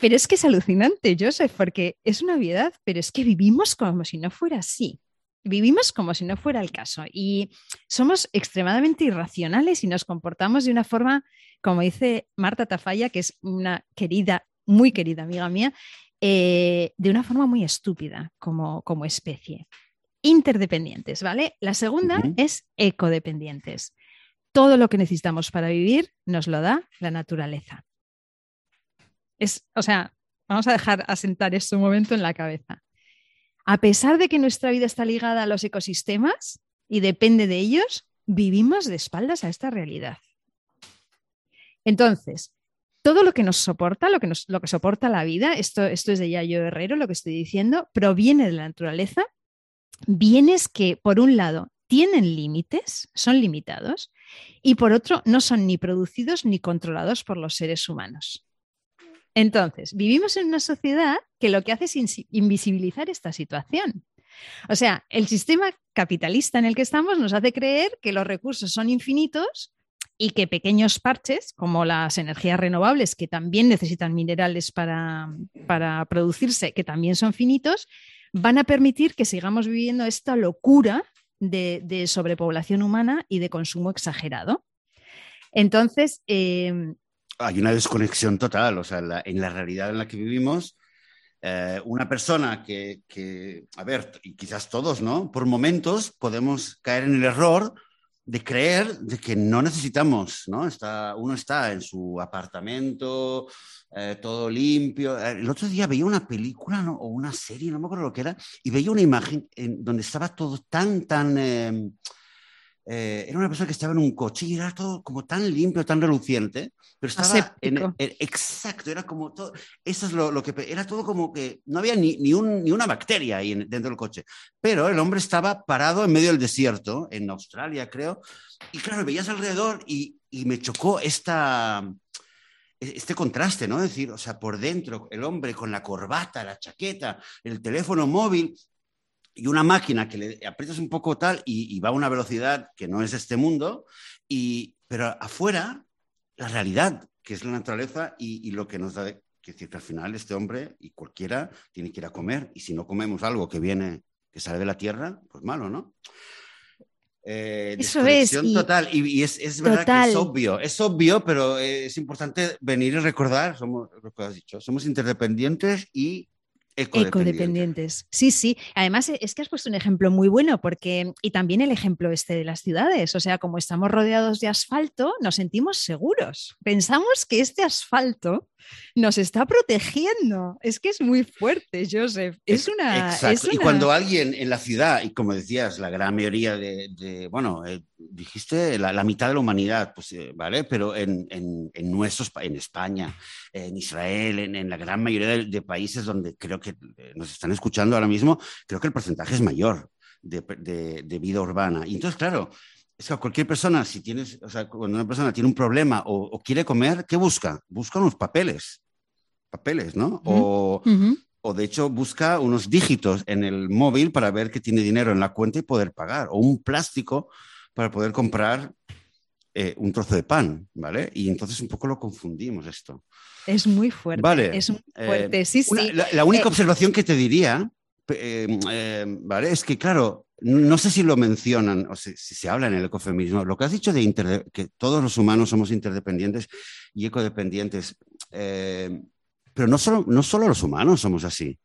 Pero es que es alucinante, Joseph, porque es una obviedad, pero es que vivimos como si no fuera así. Vivimos como si no fuera el caso y somos extremadamente irracionales y nos comportamos de una forma, como dice Marta Tafalla, que es una querida, muy querida amiga mía, eh, de una forma muy estúpida como, como especie. Interdependientes, ¿vale? La segunda es ecodependientes. Todo lo que necesitamos para vivir nos lo da la naturaleza. Es, o sea, vamos a dejar asentar esto un momento en la cabeza. A pesar de que nuestra vida está ligada a los ecosistemas y depende de ellos, vivimos de espaldas a esta realidad. Entonces, todo lo que nos soporta, lo que, soporta la vida, esto, esto es de Yayo Herrero, lo que estoy diciendo, proviene de la naturaleza, bienes que, por un lado, tienen límites, son limitados, y por otro, no son ni producidos ni controlados por los seres humanos. Entonces, vivimos en una sociedad que lo que hace es invisibilizar esta situación. O sea, el sistema capitalista en el que estamos nos hace creer que los recursos son infinitos y que pequeños parches, como las energías renovables, que también necesitan minerales para, producirse, que también son finitos, van a permitir que sigamos viviendo esta locura de, sobrepoblación humana y de consumo exagerado. Entonces... Em, Hay una desconexión total, o sea, en la realidad en la que vivimos, eh, una persona que, que, a ver, y quizás todos, ¿no? Por momentos podemos caer en el error de creer de que no necesitamos, ¿no? Está, uno está en su apartamento, eh, todo limpio. Eh, el otro día veía una película o una serie, no me acuerdo lo que era, y veía una imagen en donde estaba todo tan, tan... Em, eh, era una persona que estaba en un coche y era todo como tan limpio, tan reluciente, pero estaba en, exacto, era como todo, eso es lo, que, era todo como que no había ni, ni, ni una bacteria ahí dentro del coche, pero el hombre estaba parado en medio del desierto, en Australia creo, y claro, veías alrededor y, y me chocó esta, e-, este contraste, ¿no? Es decir, o sea, por dentro, el hombre con la corbata, la chaqueta, el teléfono móvil, y una máquina que le aprietas un poco tal y, va a una velocidad que no es este mundo, y, pero afuera, la realidad, que es la naturaleza y, lo que nos da, que decir que al final este hombre y cualquiera tiene que ir a comer, y si no comemos algo que viene, que sale de la tierra, pues malo, ¿no? Eh, Eso es. total. Y, es, es, verdad que es obvio, es obvio, pero es importante venir y recordar, somos lo que has dicho, somos interdependientes y Ecodependientes. Sí, sí. Además, es que has puesto un ejemplo muy bueno, porque, y también el ejemplo este de las ciudades, o sea, como estamos rodeados de asfalto, nos sentimos seguros. Pensamos que este asfalto nos está protegiendo. Es que es muy fuerte, Joseph. Es una. Exacto. Y cuando alguien en la ciudad, y como decías, la gran mayoría de, bueno, eh, dijiste la, mitad de la humanidad, pues, eh, ¿vale? Pero en, en, en, nuestros, en España, en Israel, en, la gran mayoría de, países donde creo que eh, nos están escuchando ahora mismo, creo que el porcentaje es mayor de, de vida urbana. Y entonces, claro, es que cualquier persona, si tienes, o sea, cuando una persona tiene un problema o, quiere comer, ¿qué busca? Busca unos papeles, papeles, ¿no? o, o, de hecho busca unos dígitos en el móvil para ver que tiene dinero en la cuenta y poder pagar, o un plástico para poder comprar eh, un trozo de pan, ¿vale? Y entonces un poco lo confundimos esto. Es muy fuerte. Vale. Es muy eh, fuerte, sí. la, única eh, observación que te diría, ¿vale? Es que, claro, no sé si lo mencionan o si, se habla en el ecofeminismo, lo que has dicho de que todos los humanos somos interdependientes y ecodependientes, pero no solo, no solo los humanos somos así.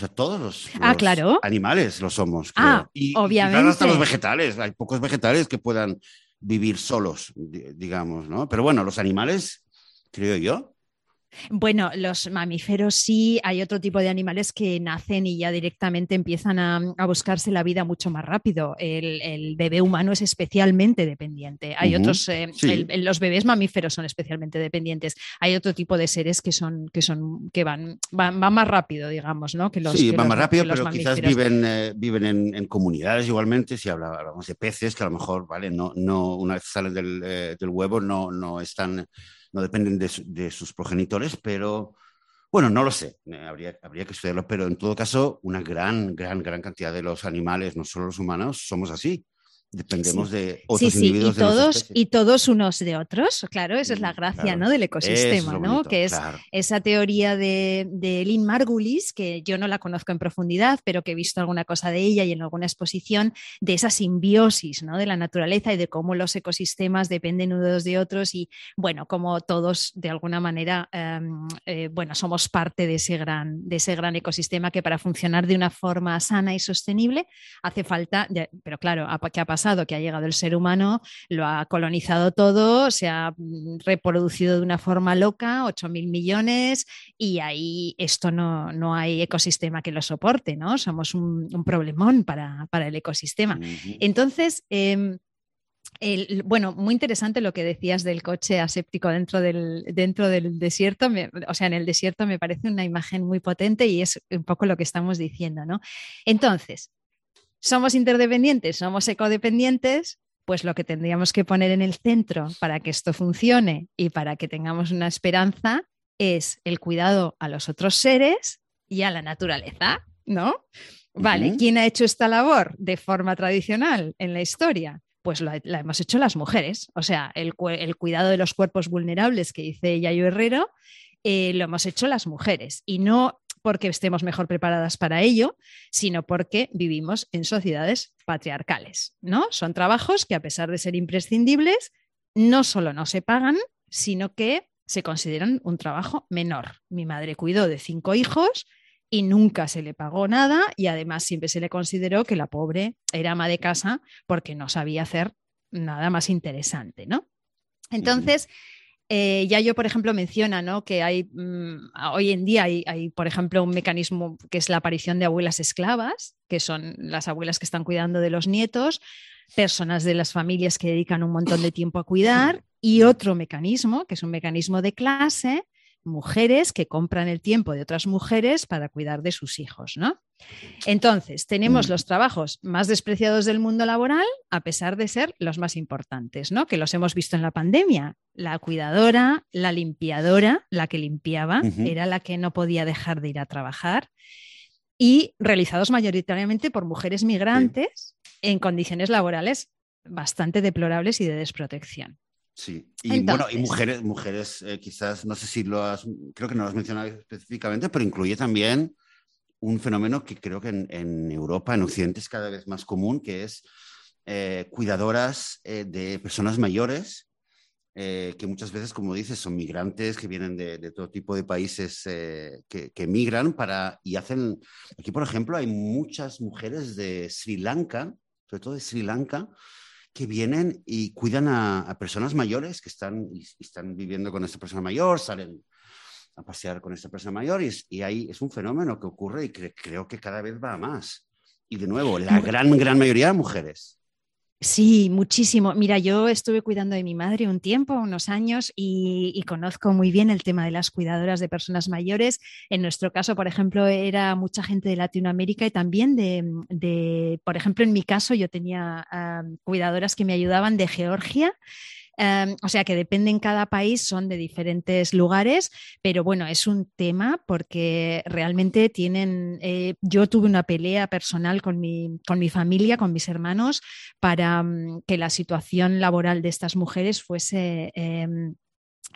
O sea, todos los, ah, claro. animales lo somos. Ah, y, obviamente. hasta los vegetales. Hay pocos vegetales que puedan vivir solos, digamos, ¿no? Pero bueno, los animales, creo yo, bueno, los mamíferos sí, hay otro tipo de animales que nacen y ya directamente empiezan a, buscarse la vida mucho más rápido. El, bebé humano es especialmente dependiente. Hay otros, eh, los bebés mamíferos son especialmente dependientes. Hay otro tipo de seres que son, que son, que van, van, más rápido, digamos, ¿no? Que los, sí, van más rápido, pero quizás viven, eh, viven en, comunidades igualmente. Si hablamos de peces, que a lo mejor, vale, no, no, una vez salen del, eh, del huevo, no, no están no dependen de, sus progenitores, pero bueno, no lo sé, eh, habría, habría, que estudiarlo, pero en todo caso, una gran, gran, gran cantidad de los animales, no solo los humanos, somos así. Dependemos de otros sí, Y todos, y todos unos de otros, claro, esa es la mm, gracia ¿no? del ecosistema, ¿no? que es esa teoría de, de Lynn Margulis, que yo no la conozco en profundidad, pero que he visto alguna cosa de ella y en alguna exposición, de esa simbiosis ¿no? de la naturaleza y de cómo los ecosistemas dependen unos de otros y, bueno, como todos de alguna manera, em, eh, bueno, somos parte de ese, gran, de ese gran ecosistema que para funcionar de una forma sana y sostenible hace falta, pero claro, ¿qué ha pasado? Que ha llegado el ser humano, lo ha colonizado todo, se ha mm, reproducido de una forma loca, 8 mil millones, y ahí esto no, no, hay ecosistema que lo soporte, ¿no? Somos un, problemón para, el ecosistema. Entonces, em, bueno, muy interesante lo que decías del coche aséptico dentro del, dentro del desierto. o sea, en el desierto me parece una imagen muy potente y es un poco lo que estamos diciendo, ¿no? Entonces, somos interdependientes, somos ecodependientes, pues lo que tendríamos que poner en el centro para que esto funcione y para que tengamos una esperanza es el cuidado a los otros seres y a la naturaleza, ¿no? Vale, ¿quién ha hecho esta labor de forma tradicional en la historia? Pues la, hemos hecho las mujeres. O sea, el, cuidado de los cuerpos vulnerables que dice Yayo Herrero, eh, lo hemos hecho las mujeres. Y no porque estemos mejor preparadas para ello, sino porque vivimos en sociedades patriarcales, ¿no? Son trabajos que a pesar de ser imprescindibles, no solo no se pagan, sino que se consideran un trabajo menor. Mi madre cuidó de cinco hijos y nunca se le pagó nada y además siempre se le consideró que la pobre era ama de casa porque no sabía hacer nada más interesante, ¿no? Entonces, eh, ya yo, por ejemplo, menciona ¿no? que hay mm, hoy en día hay, hay, por ejemplo, un mecanismo que es la aparición de abuelas esclavas, que son las abuelas que están cuidando de los nietos, personas de las familias que dedican un montón de tiempo a cuidar, y otro mecanismo, que es un mecanismo de clase, mujeres que compran el tiempo de otras mujeres para cuidar de sus hijos, ¿no? Entonces, tenemos mm. los trabajos más despreciados del mundo laboral, a pesar de ser los más importantes, ¿no? Que los hemos visto en la pandemia. La cuidadora, la limpiadora, la que limpiaba, era la que no podía dejar de ir a trabajar y realizados mayoritariamente por mujeres migrantes en condiciones laborales bastante deplorables y de desprotección. Sí, y bueno, y mujeres, mujeres eh, quizás, no sé si lo has, creo que no lo has mencionado específicamente, pero incluye también un fenómeno que creo que en, Europa, en Occidente, es cada vez más común, que es eh, cuidadoras eh, de personas mayores, que muchas veces, como dices, son migrantes que vienen de, todo tipo de países que, que, migran para, y hacen, aquí por ejemplo hay muchas mujeres de Sri Lanka, sobre todo de Sri Lanka, que vienen y cuidan a, personas mayores que están, y, están viviendo con esta persona mayor, salen a pasear con esta persona mayor y, y ahí es un fenómeno que ocurre y que creo que cada vez va a más. Y de nuevo, la gran, gran mayoría de mujeres. Sí, muchísimo. Mira, yo estuve cuidando de mi madre un tiempo, unos años, y, conozco muy bien el tema de las cuidadoras de personas mayores. En nuestro caso, por ejemplo, era mucha gente de Latinoamérica y también de, por ejemplo, en mi caso yo tenía ah, cuidadoras que me ayudaban de Georgia Em, o sea que depende en cada país, son de diferentes lugares, pero bueno, es un tema porque realmente tienen, eh, yo tuve una pelea personal con mi, con mi familia, con mis hermanos, para mm, que la situación laboral de estas mujeres fuese... Em,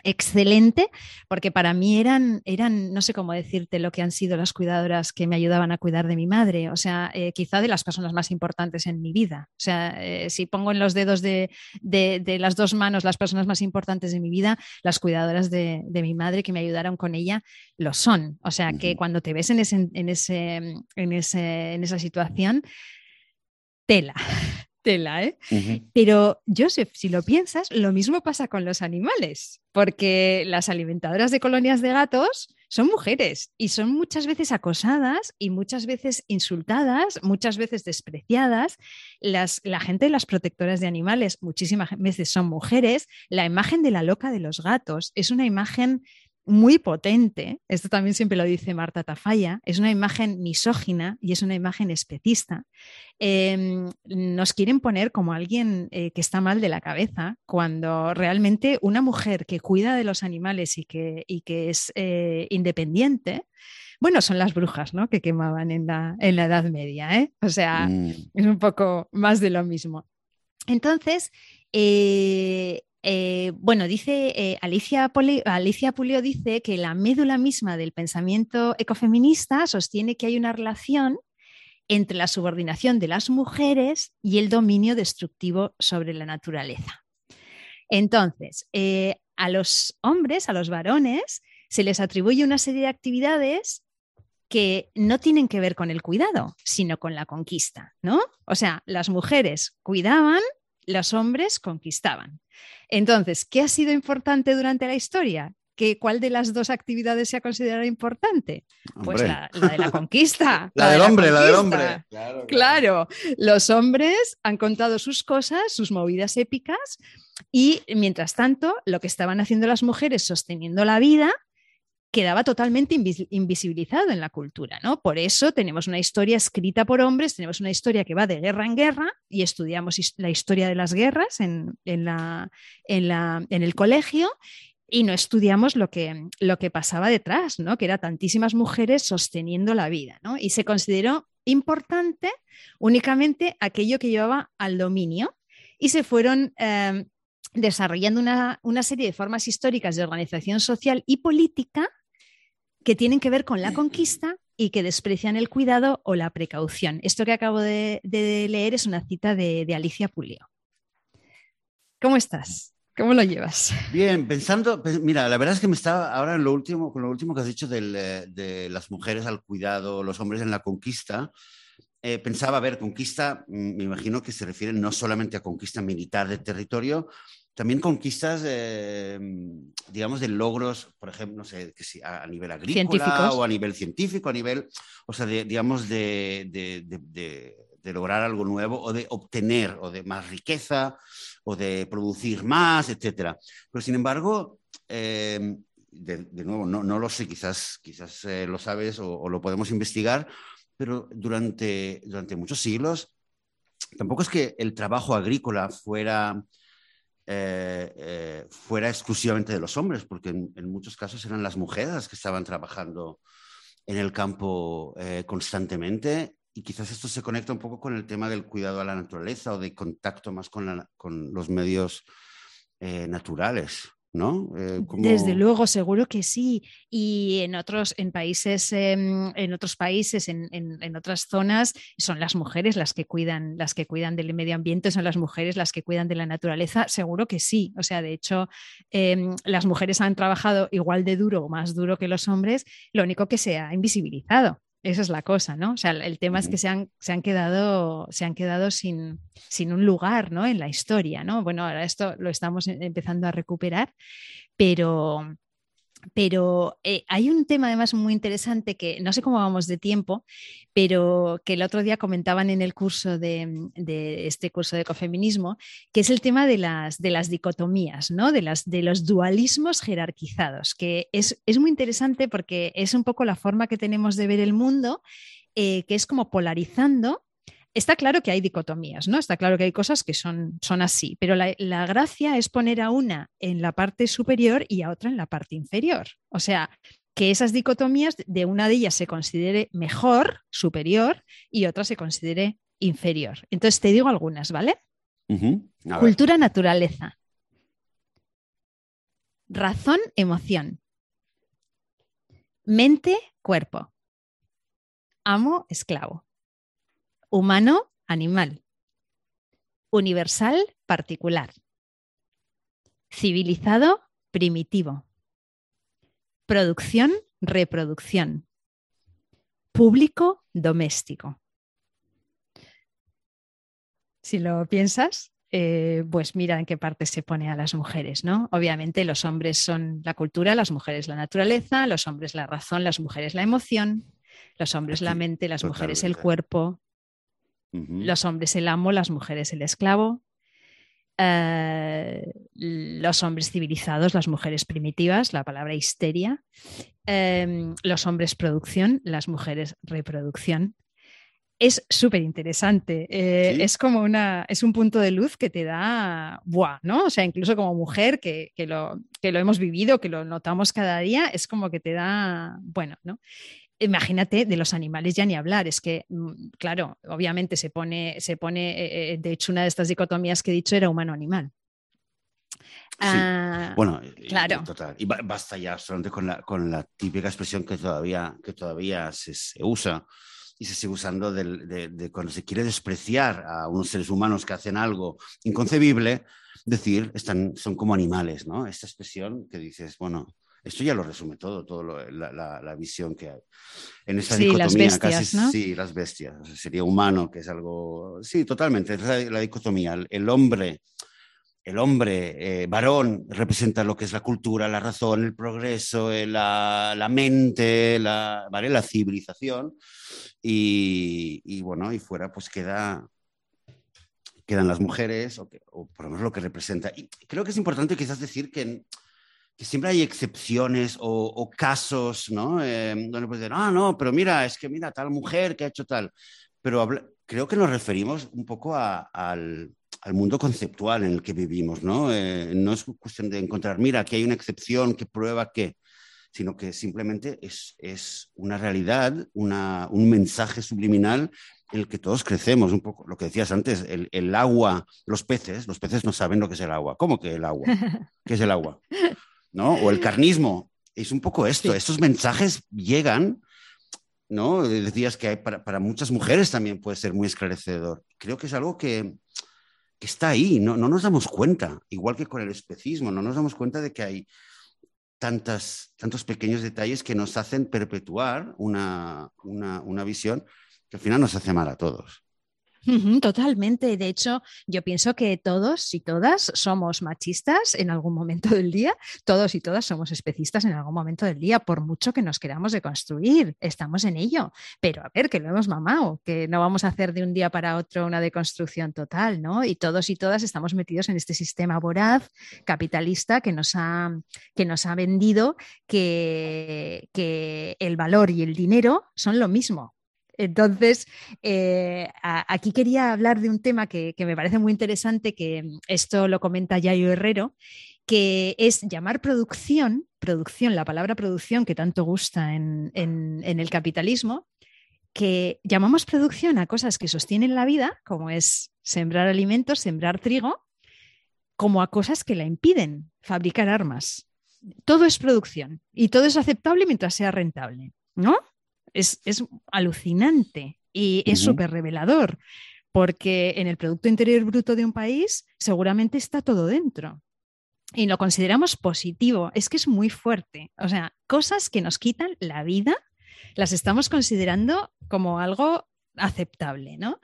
excelente, porque para mí eran, eran, no sé cómo decirte lo que han sido las cuidadoras que me ayudaban a cuidar de mi madre, o sea, eh, quizá de las personas más importantes en mi vida. O sea, eh, si pongo en los dedos de, las dos manos las personas más importantes de mi vida, las cuidadoras de, mi madre que me ayudaron con ella, lo son. O sea, que cuando te ves en, ese, en, ese, en, ese, en esa situación, tela tela, ¿eh? Pero, Joseph, si lo piensas, lo mismo pasa con los animales, porque las alimentadoras de colonias de gatos son mujeres y son muchas veces acosadas y muchas veces insultadas, muchas veces despreciadas. Las, la gente de las protectoras de animales muchísimas veces son mujeres. La imagen de la loca de los gatos es una imagen muy potente, esto también siempre lo dice Marta Tafalla, es una imagen misógina y es una imagen especista. Em, nos quieren poner como alguien eh, que está mal de la cabeza, cuando realmente una mujer que cuida de los animales y que, que es eh, independiente, bueno, son las brujas, ¿no? Que quemaban en la, en la Edad Media, ¿eh? O sea, mm. es un poco más de lo mismo. Entonces, eh, bueno, dice eh, Alicia, Alicia Pulio dice que la médula misma del pensamiento ecofeminista sostiene que hay una relación entre la subordinación de las mujeres y el dominio destructivo sobre la naturaleza. Entonces, eh, a los hombres, a los varones, se les atribuye una serie de actividades que no tienen que ver con el cuidado, sino con la conquista, ¿no? O sea, las mujeres cuidaban, los hombres conquistaban. Entonces, ¿qué ha sido importante durante la historia? ¿Qué, ¿Cuál de las dos actividades se ha considerado importante? Pues la, de la conquista. la, del hombre, la del hombre. Claro, los hombres han contado sus cosas, sus movidas épicas, y mientras tanto, lo que estaban haciendo las mujeres sosteniendo la vida quedaba totalmente invisibilizado en la cultura, ¿no? Por eso tenemos una historia escrita por hombres, tenemos una historia que va de guerra en guerra y estudiamos la historia de las guerras en, el colegio y no estudiamos lo que, lo que pasaba detrás, ¿no? Que era tantísimas mujeres sosteniendo la vida, ¿no? Y se consideró importante únicamente aquello que llevaba al dominio y se fueron em, desarrollando una, una, serie de formas históricas de organización social y política que tienen que ver con la conquista y que desprecian el cuidado o la precaución. Esto que acabo de, leer es una cita de, Alicia Pulio. ¿Cómo estás? ¿Cómo lo llevas? Bien, pensando, mira, la verdad es que me estaba ahora en lo último, con lo último que has dicho eh, de las mujeres al cuidado, los hombres en la conquista. eh, pensaba, a ver, conquista, mm, me imagino que se refiere no solamente a conquista militar de territorio, también conquistas, eh, digamos, de logros, por ejemplo, no sé, que si a, nivel agrícola o a nivel científico, a nivel, o sea, digamos, de, de, lograr algo nuevo o de obtener o de más riqueza o de producir más, etcétera. Pero sin embargo, eh, de, nuevo, no, no, lo sé, quizás, quizás eh, lo sabes o, lo podemos investigar, pero durante, durante muchos siglos tampoco es que el trabajo agrícola fuera, eh, eh, fuera exclusivamente de los hombres, porque en, muchos casos eran las mujeres que estaban trabajando en el campo constantemente y quizás esto se conecta un poco con el tema del cuidado a la naturaleza o de contacto más con, con los medios naturales. Eh, Desde luego, seguro que sí. Y en otros, en países, em, en otros países, en, otras zonas, son las mujeres las que cuidan, las que cuidan del medio ambiente, son las mujeres las que cuidan de la naturaleza. Seguro que sí. O sea, de hecho, em, las mujeres han trabajado igual de duro o más duro que los hombres, lo único que se ha invisibilizado. Esa es la cosa, ¿no? O sea, el tema es que se han, se han quedado, se han quedado sin, sin, un lugar, ¿no? En la historia, ¿no? Bueno, ahora esto lo estamos em, empezando a recuperar, pero, pero eh, hay un tema además muy interesante que no sé cómo vamos de tiempo, pero que el otro día comentaban en el curso de, este curso de ecofeminismo, que es el tema de las, de las dicotomías, ¿no? de, las, de los dualismos jerarquizados, que es, muy interesante porque es un poco la forma que tenemos de ver el mundo, eh, que es como polarizando Está claro que hay dicotomías, ¿no? Está claro que hay cosas que son, son así, pero la, gracia es poner a una en la parte superior y a otra en la parte inferior. O sea, que esas dicotomías de una de ellas se considere mejor, superior, y otra se considere inferior. Entonces te digo algunas, ¿vale? Cultura, naturaleza. Razón, emoción. Mente, cuerpo. Amo, esclavo humano, animal, universal, particular, civilizado, primitivo, producción, reproducción, público, doméstico. Si lo piensas, eh, pues mira en qué parte se pone a las mujeres, ¿no? Obviamente los hombres son la cultura, las mujeres la naturaleza, los hombres la razón, las mujeres la emoción, los hombres la mente, las mujeres el cuerpo, los hombres el amo, las mujeres el esclavo, eh, los hombres civilizados, las mujeres primitivas, la palabra histeria, em, los hombres producción, las mujeres reproducción. Es súper interesante. Eh, es como una, es un punto de luz que te da, buah, ¿no? O sea, incluso como mujer que, lo, que lo hemos vivido, que lo notamos cada día, es como que te da, bueno, ¿no? Imagínate, de los animales ya ni hablar, es que, mm, claro, obviamente se pone, se pone, eh, eh, de hecho, una de estas dicotomías que he dicho era humano-animal. Ah, bueno, claro. Y, basta ya solamente con la, con la, típica expresión que todavía, que todavía se, usa y se sigue usando de, cuando se quiere despreciar a unos seres humanos que hacen algo inconcebible, decir, están, son como animales, ¿no? Esta expresión que dices, bueno, esto ya lo resume todo, toda la, visión que hay. En esta dicotomía, casi sí, las bestias. sería humano, que es algo. Sí, totalmente. Es la, dicotomía. El, hombre, el hombre eh, varón representa lo que es la cultura, la razón, el progreso, eh, la, mente, la, ¿vale? la civilización. Y, bueno, y fuera pues queda quedan las mujeres, o, o, por lo menos lo que representa. Y creo que es importante quizás decir que que siempre hay excepciones o, casos, ¿no? Eh, donde puedes decir, ah, no, pero mira, es que mira, tal mujer que ha hecho tal. Pero creo que nos referimos un poco al, al, mundo conceptual en el que vivimos, ¿no? Eh, no es cuestión de encontrar, mira, aquí hay una excepción que prueba que, sino que simplemente es, es una realidad, una, un mensaje subliminal en el que todos crecemos, un poco lo que decías antes, el, el, agua, los peces, los peces no saben lo que es el agua. ¿Cómo que el agua? ¿Qué es el agua? ¿No? O el carnismo. Es un poco esto. Estos mensajes llegan, ¿no? Decías que para, muchas mujeres también puede ser muy esclarecedor. Creo que es algo que, está ahí, no, nos damos cuenta, igual que con el especismo, no nos damos cuenta de que hay tantas, tantos pequeños detalles que nos hacen perpetuar una, una, visión que al final nos hace mal a todos. Totalmente. De hecho, yo pienso que todos y todas somos machistas en algún momento del día, todos y todas somos especistas en algún momento del día, por mucho que nos queramos deconstruir, estamos en ello. Pero a ver, que lo hemos mamado, que no vamos a hacer de un día para otro una deconstrucción total, ¿no? Y todos y todas estamos metidos en este sistema voraz, capitalista, que nos ha, que nos ha vendido que, que el valor y el dinero son lo mismo. Entonces, eh, aquí quería hablar de un tema que, me parece muy interesante, que esto lo comenta Yayo Herrero, que es llamar producción, producción, la palabra producción que tanto gusta en, el capitalismo, que llamamos producción a cosas que sostienen la vida, como es sembrar alimentos, sembrar trigo, como a cosas que la impiden, fabricar armas. Todo es producción y todo es aceptable mientras sea rentable, ¿no? Es, alucinante y es súper revelador, porque en el Producto Interior Bruto de un país seguramente está todo dentro. Y lo consideramos positivo, es que es muy fuerte. O sea, cosas que nos quitan la vida, las estamos considerando como algo aceptable, ¿no?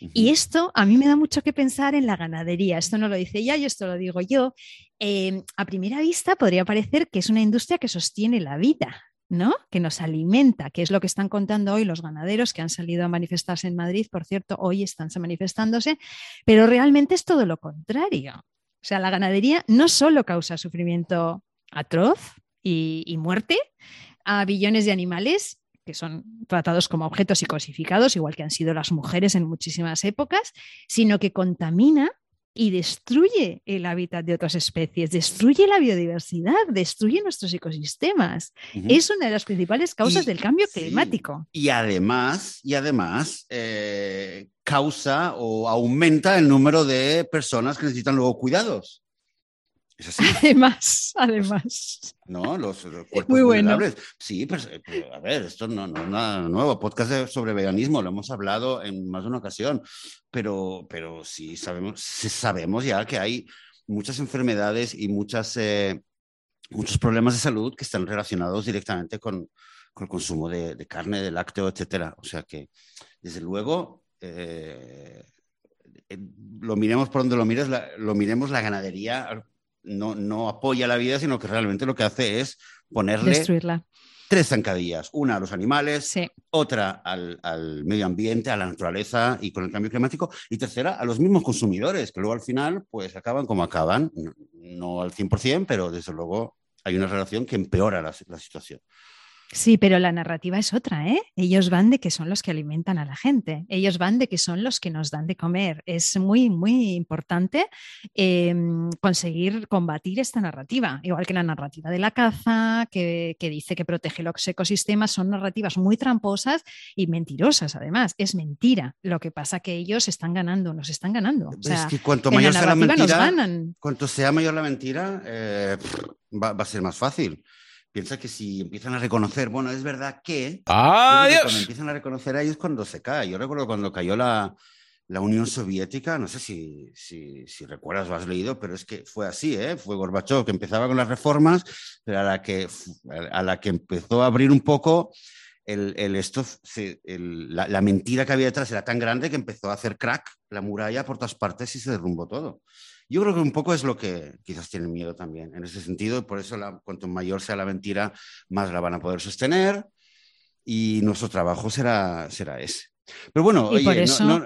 Y esto a mí me da mucho que pensar en la ganadería. Esto no lo dice ella, y esto lo digo yo. Eh, a primera vista podría parecer que es una industria que sostiene la vida, ¿no? que nos alimenta, que es lo que están contando hoy los ganaderos que han salido a manifestarse en Madrid, por cierto, hoy están manifestándose, pero realmente es todo lo contrario. O sea, la ganadería no solo causa sufrimiento atroz y, y muerte a billones de animales que son tratados como objetos y cosificados, igual que han sido las mujeres en muchísimas épocas, sino que contamina y destruye el hábitat de otras especies, destruye la biodiversidad, destruye nuestros ecosistemas. Es una de las principales causas del cambio climático. Y además, y además eh, causa o aumenta el número de personas que necesitan luego cuidados. ¿Es así? Además, además. No, los, cuerpos Muy bueno. Sí, pero, a ver, esto no, no es nada nuevo. Podcast sobre veganismo, lo hemos hablado en más de una ocasión, pero, pero sí sabemos, sabemos ya que hay muchas enfermedades y muchas, eh, muchos problemas de salud que están relacionados directamente con, con el consumo de, de, carne, de lácteo, etcétera. O sea que, desde luego, eh, eh, lo miremos por donde lo mires, lo miremos, la ganadería no, apoya la vida, sino que realmente lo que hace es ponerle tres zancadillas. Una a los animales, otra al, medio ambiente, a la naturaleza y con el cambio climático, y tercera a los mismos consumidores, que luego al final pues acaban como acaban, no, al 100%, pero desde luego hay una relación que empeora la situación. Sí, pero la narrativa es otra, ¿eh? Ellos van de que son los que alimentan a la gente, ellos van de que son los que nos dan de comer. Es muy, muy importante em, conseguir combatir esta narrativa, igual que la narrativa de la caza, que, dice que protege los ecosistemas, son narrativas muy tramposas y mentirosas, además. Es mentira. Lo que pasa que ellos están ganando, nos están ganando. es que cuanto mayor sea la mentira, cuanto sea mayor la mentira, eh, va a ser más fácil. Piensa que si empiezan a reconocer, bueno, es verdad que. ¡Adiós! Cuando empiezan a reconocer ahí es cuando se cae. Yo recuerdo cuando cayó la, la Unión Soviética, no sé si, si, si, recuerdas o has leído, pero es que fue así, ¿eh? Fue Gorbachev que empezaba con las reformas, pero a la que, a la que empezó a abrir un poco el, el esto, la, la, mentira que había detrás era tan grande que empezó a hacer crack la muralla por todas partes y se derrumbó todo. Yo creo que un poco es lo que quizás tienen miedo también en ese sentido, y por eso cuanto mayor sea la mentira, más la van a poder sostener y nuestro trabajo será, será ese. Pero bueno, oye, no,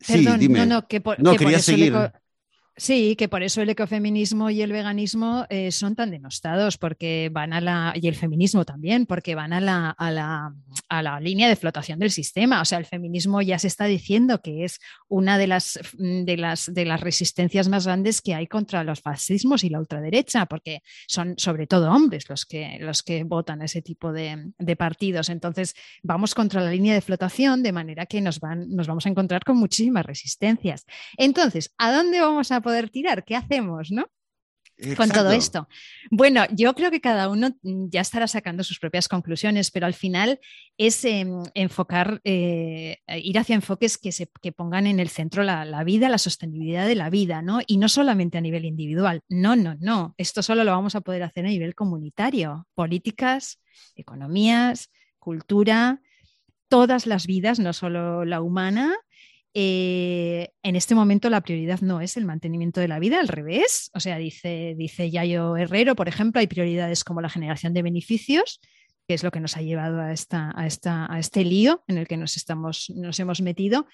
sí, dime. no, que no, quería seguir. Sí, que por eso el ecofeminismo y el veganismo eh, son tan denostados, porque van a la, y el feminismo también, porque van a la, a, la, a la, línea de flotación del sistema. O sea, el feminismo ya se está diciendo que es una de las, mm, de las, de las resistencias más grandes que hay contra los fascismos y la ultraderecha, porque son sobre todo hombres los que, los que votan ese tipo de, de partidos. Entonces, vamos contra la línea de flotación, de manera que nos, van, nos vamos a encontrar con muchísimas resistencias. Entonces, ¿a dónde vamos a poder tirar. ¿Qué hacemos, no? Con todo esto. Bueno, yo creo que cada uno ya estará sacando sus propias conclusiones, pero al final es em, enfocar, eh, ir hacia enfoques que, se, pongan en el centro la, vida, la sostenibilidad de la vida, ¿no? Y no solamente a nivel individual. No, no, no. Esto solo lo vamos a poder hacer a nivel comunitario. Políticas, economías, cultura, todas las vidas, no solo la humana, eh, en este momento la prioridad no es el mantenimiento de la vida, al revés. O sea, dice, dice Yayo Herrero, por ejemplo, hay prioridades como la generación de beneficios, que es lo que nos ha llevado a, esta, a, esta, a este lío en el que nos, estamos, nos hemos metido.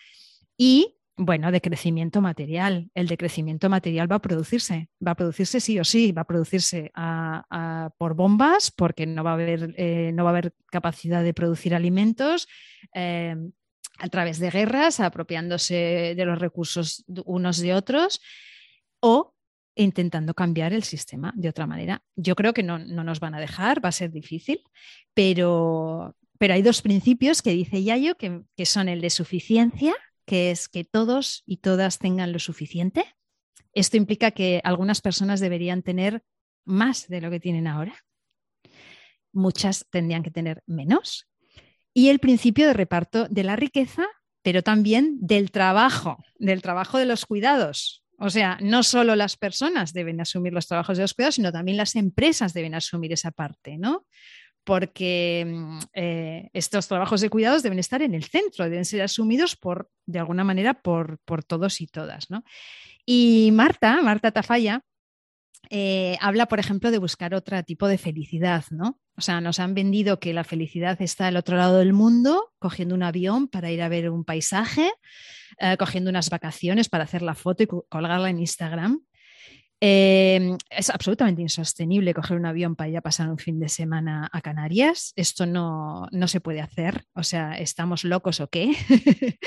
Y bueno, de crecimiento material. El decrecimiento material va a producirse, va a producirse sí o sí, va a producirse por bombas porque no va a haber, eh, no va a haber capacidad de producir alimentos. Eh, a través de guerras, apropiándose de los recursos unos de otros o intentando cambiar el sistema de otra manera. Yo creo que no, nos van a dejar, va a ser difícil, pero, pero hay dos principios que dice Yayo que, que son el de suficiencia, que es que todos y todas tengan lo suficiente. Esto implica que algunas personas deberían tener más de lo que tienen ahora. Muchas tendrían que tener menos y el principio de reparto de la riqueza, pero también del trabajo, del trabajo de los cuidados. O sea, no solo las personas deben asumir los trabajos de los cuidados, sino también las empresas deben asumir esa parte, ¿no? Porque mm, eh, estos trabajos de cuidados deben estar en el centro, deben ser asumidos por, de alguna manera, por, por todos y todas, ¿no? Y Marta, Marta Tafalla, eh, habla, por ejemplo, de buscar otro tipo de felicidad, ¿no? O sea, nos han vendido que la felicidad está al otro lado del mundo, cogiendo un avión para ir a ver un paisaje, eh, cogiendo unas vacaciones para hacer la foto y colgarla en Instagram. Em, es absolutamente insostenible coger un avión para ir a pasar un fin de semana a Canarias. Esto no, se puede hacer. O sea, ¿estamos locos o qué?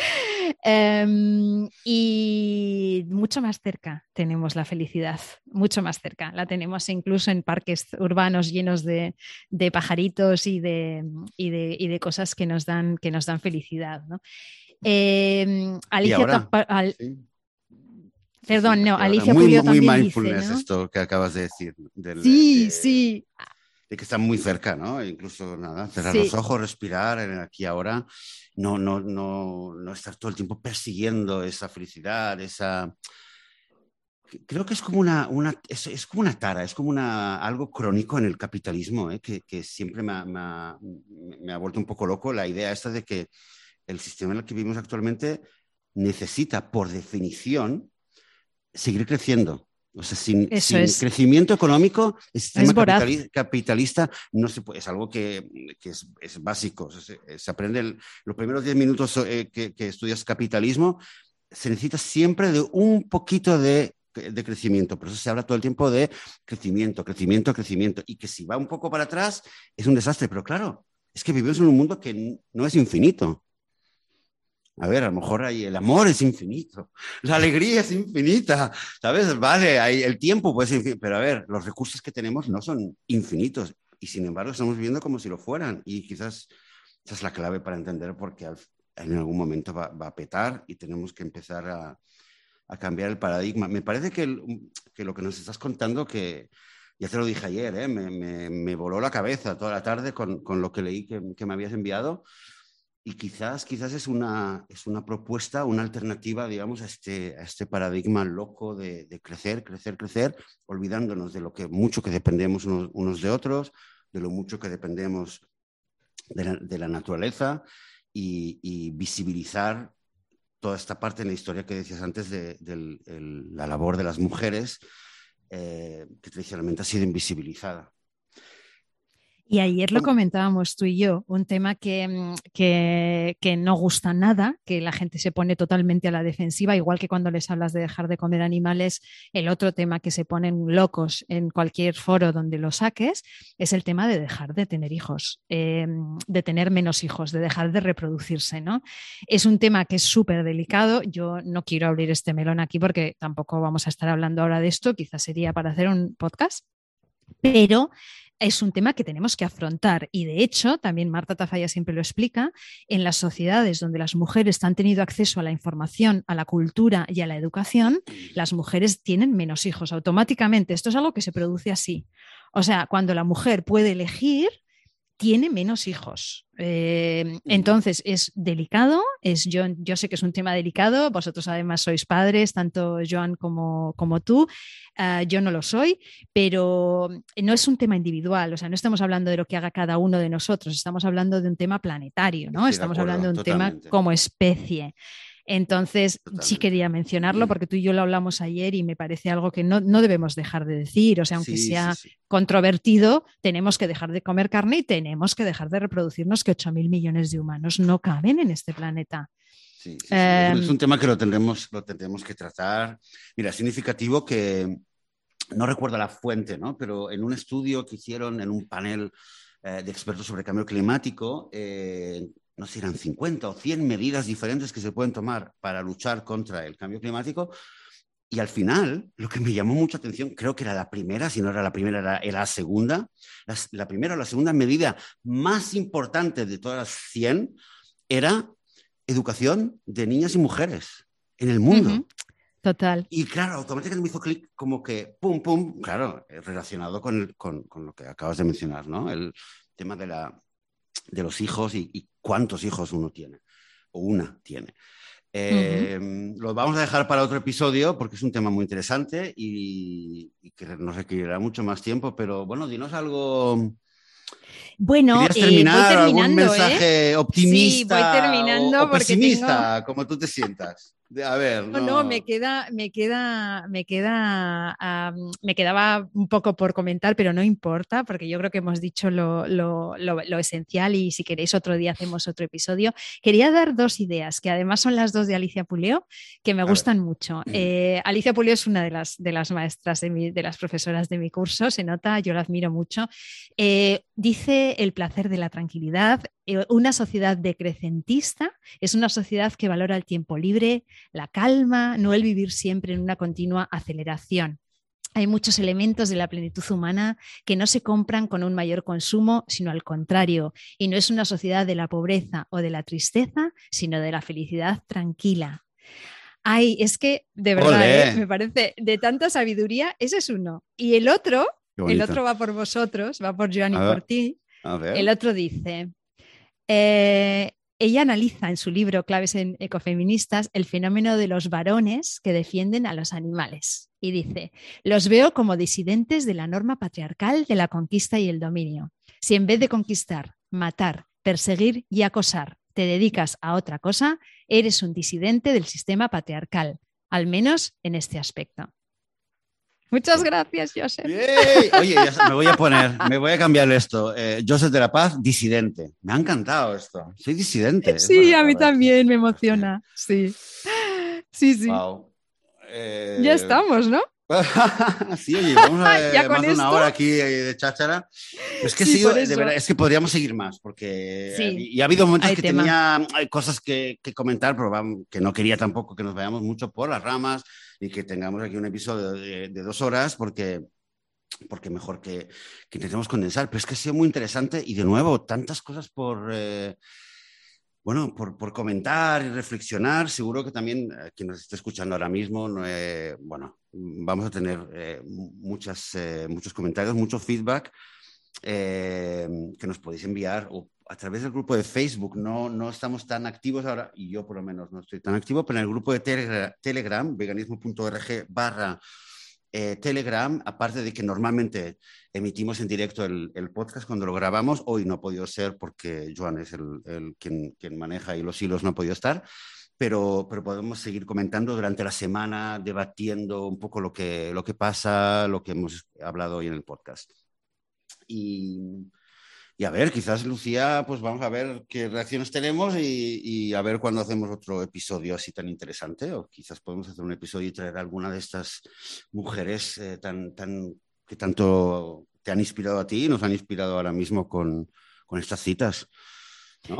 Em, y mucho más cerca tenemos la felicidad, mucho más cerca. La tenemos incluso en parques urbanos llenos de, pajaritos y de, de, cosas que nos dan, que nos dan felicidad. ¿no? Em, Alicia, Perdón, no, Alicia muy, Pulido muy también mindfulness dice, ¿no? esto que acabas de decir. Del, sí, de, sí. De que están muy cerca, ¿no? Incluso nada, cerrar sí. los ojos, respirar en aquí y ahora, no, no, no, no estar todo el tiempo persiguiendo esa felicidad, esa... Creo que es como una, una es, es, como una tara, es como una, algo crónico en el capitalismo, ¿eh? que, que, siempre me ha, me, ha, me ha vuelto un poco loco la idea esta de que el sistema en el que vivimos actualmente necesita, por definición, seguir creciendo. O sea, sin, sin es. crecimiento económico, el sistema capitalista, capitalista, no se puede, es algo que, que es, es, básico. Se, se aprende el, los primeros 10 minutos eh, que, que, estudias capitalismo, se necesita siempre de un poquito de, de, crecimiento. Por eso se habla todo el tiempo de crecimiento, crecimiento, crecimiento. Y que si va un poco para atrás es un desastre. Pero claro, es que vivimos en un mundo que no es infinito. A ver, a lo mejor ahí el amor es infinito, la alegría es infinita, ¿sabes? Vale, hay el tiempo puede ser infinito, pero a ver, los recursos que tenemos no son infinitos y sin embargo estamos viviendo como si lo fueran y quizás esa es la clave para entender por qué en algún momento va, va a petar y tenemos que empezar a, a, cambiar el paradigma. Me parece que, el, que, lo que nos estás contando, que ya te lo dije ayer, ¿eh? me, me, me, voló la cabeza toda la tarde con, con lo que leí que, que me habías enviado y quizás, quizás es, una, es una propuesta, una alternativa, digamos, a este, a este paradigma loco de, crecer, crecer, crecer, olvidándonos de lo que mucho que dependemos unos, unos de otros, de lo mucho que dependemos de la, naturaleza y, visibilizar toda esta parte en la historia que decías antes de, la labor de las mujeres, eh, que tradicionalmente ha sido invisibilizada. Y ayer lo comentábamos tú y yo, un tema que, mm, que, que, no gusta nada, que la gente se pone totalmente a la defensiva, igual que cuando les hablas de dejar de comer animales, el otro tema que se ponen locos en cualquier foro donde lo saques es el tema de dejar de tener hijos, eh, de tener menos hijos, de dejar de reproducirse. ¿no? Es un tema que es súper delicado. Yo no quiero abrir este melón aquí porque tampoco vamos a estar hablando ahora de esto, quizás sería para hacer un podcast, pero es un tema que tenemos que afrontar y de hecho, también Marta Tafalla siempre lo explica, en las sociedades donde las mujeres han tenido acceso a la información, a la cultura y a la educación, las mujeres tienen menos hijos automáticamente. Esto es algo que se produce así. O sea, cuando la mujer puede elegir, tiene menos hijos. Eh, entonces es delicado, es, yo, yo sé que es un tema delicado, vosotros además sois padres, tanto Joan como, como tú, ah, yo no lo soy, pero no es un tema individual, o sea, no estamos hablando de lo que haga cada uno de nosotros, estamos hablando de un tema planetario, ¿no? estamos hablando de un tema como especie. Entonces, sí quería mencionarlo porque tú y yo lo hablamos ayer y me parece algo que no, debemos dejar de decir. O sea, aunque sea controvertido, tenemos que dejar de comer carne y tenemos que dejar de reproducirnos que 8.000 millones de humanos no caben en este planeta. Sí, es un em, tema que lo tendremos, lo tendremos que tratar. Mira, es significativo que, no recuerdo la fuente, ¿no? pero en un estudio que hicieron en un panel eh, de expertos sobre cambio climático, eh, no sé, eran 50 o 100 medidas diferentes que se pueden tomar para luchar contra el cambio climático. Y al final, lo que me llamó mucha atención, creo que era la primera, si no era la primera, era, la segunda. La, primera o la segunda medida más importante de todas las 100 era educación de niñas y mujeres en el mundo. Total. Y claro, automáticamente me hizo clic como que, pum, pum, claro, relacionado con, con, lo que acabas de mencionar, ¿no? El tema de, la, de los hijos y cuántos hijos uno tiene o una tiene. Eh, lo vamos a dejar para otro episodio porque es un tema muy interesante y, que nos requerirá mucho más tiempo, pero bueno, dinos algo. Bueno, eh, terminar algún ¿eh? mensaje optimista? Sí, voy terminando o, pesimista, como tú te sientas. A ver, no. no, me queda, me queda, me queda, me quedaba un poco por comentar, pero no importa, porque yo creo que hemos dicho lo, lo, lo, esencial y si queréis otro día hacemos otro episodio. Quería dar dos ideas, que además son las dos de Alicia Puleo, que me gustan mucho. Eh, Alicia Puleo es una de las, de las maestras, de, mi, de, las profesoras de mi curso, se nota, yo la admiro mucho. Eh, dice el placer de la tranquilidad, una sociedad decrecentista es una sociedad que valora el tiempo libre, la calma, no el vivir siempre en una continua aceleración. Hay muchos elementos de la plenitud humana que no se compran con un mayor consumo, sino al contrario. Y no es una sociedad de la pobreza o de la tristeza, sino de la felicidad tranquila. Ay, es que de verdad, ¿eh? me parece de tanta sabiduría, ese es uno. Y el otro, el otro va por vosotros, va por Joan y por ti. El otro dice, eh, ella analiza en su libro Claves en Ecofeministas el fenómeno de los varones que defienden a los animales y dice, los veo como disidentes de la norma patriarcal de la conquista y el dominio. Si en vez de conquistar, matar, perseguir y acosar te dedicas a otra cosa, eres un disidente del sistema patriarcal, al menos en este aspecto. Muchas gracias, Joseph. Oye, me voy a poner, me voy a cambiar esto. Eh, Joseph de la Paz, disidente. Me ha encantado esto. Soy disidente. Sí, a mí también me emociona. Sí. Sí, sí. Eh, ya estamos, ¿no? sí, oye, vamos a ver más de una hora aquí de cháchara. Es que sí, de verdad, es que podríamos seguir más, porque y ha habido momentos que tenía cosas que, comentar, pero que no quería tampoco que nos vayamos mucho por las ramas y que tengamos aquí un episodio de, dos horas, porque porque mejor que, intentemos condensar. Pero es que ha sido muy interesante y de nuevo, tantas cosas por, eh, bueno, por, por, comentar y reflexionar. Seguro que también eh, quien nos esté escuchando ahora mismo, eh, bueno, vamos a tener muchas, muchos comentarios, mucho feedback que nos podéis enviar a través del grupo de Facebook. No, no estamos tan activos ahora, y yo por lo menos no estoy tan activo, pero en el grupo de Telegram, Telegram veganismo.org barra eh, Telegram, aparte de que normalmente emitimos en directo el, podcast cuando lo grabamos, hoy no ha podido ser porque Joan es el, quien, maneja y los hilos no ha podido estar, pero, pero podemos seguir comentando durante la semana, debatiendo un poco lo que, lo que pasa, lo que hemos hablado hoy en el podcast. Y, y a ver, quizás Lucía, pues vamos a ver qué reacciones tenemos y, a ver cuándo hacemos otro episodio así tan interesante. O quizás podemos hacer un episodio y traer a alguna de estas mujeres eh, tan, tan, que tanto te han inspirado a ti y nos han inspirado ahora mismo con, con estas citas.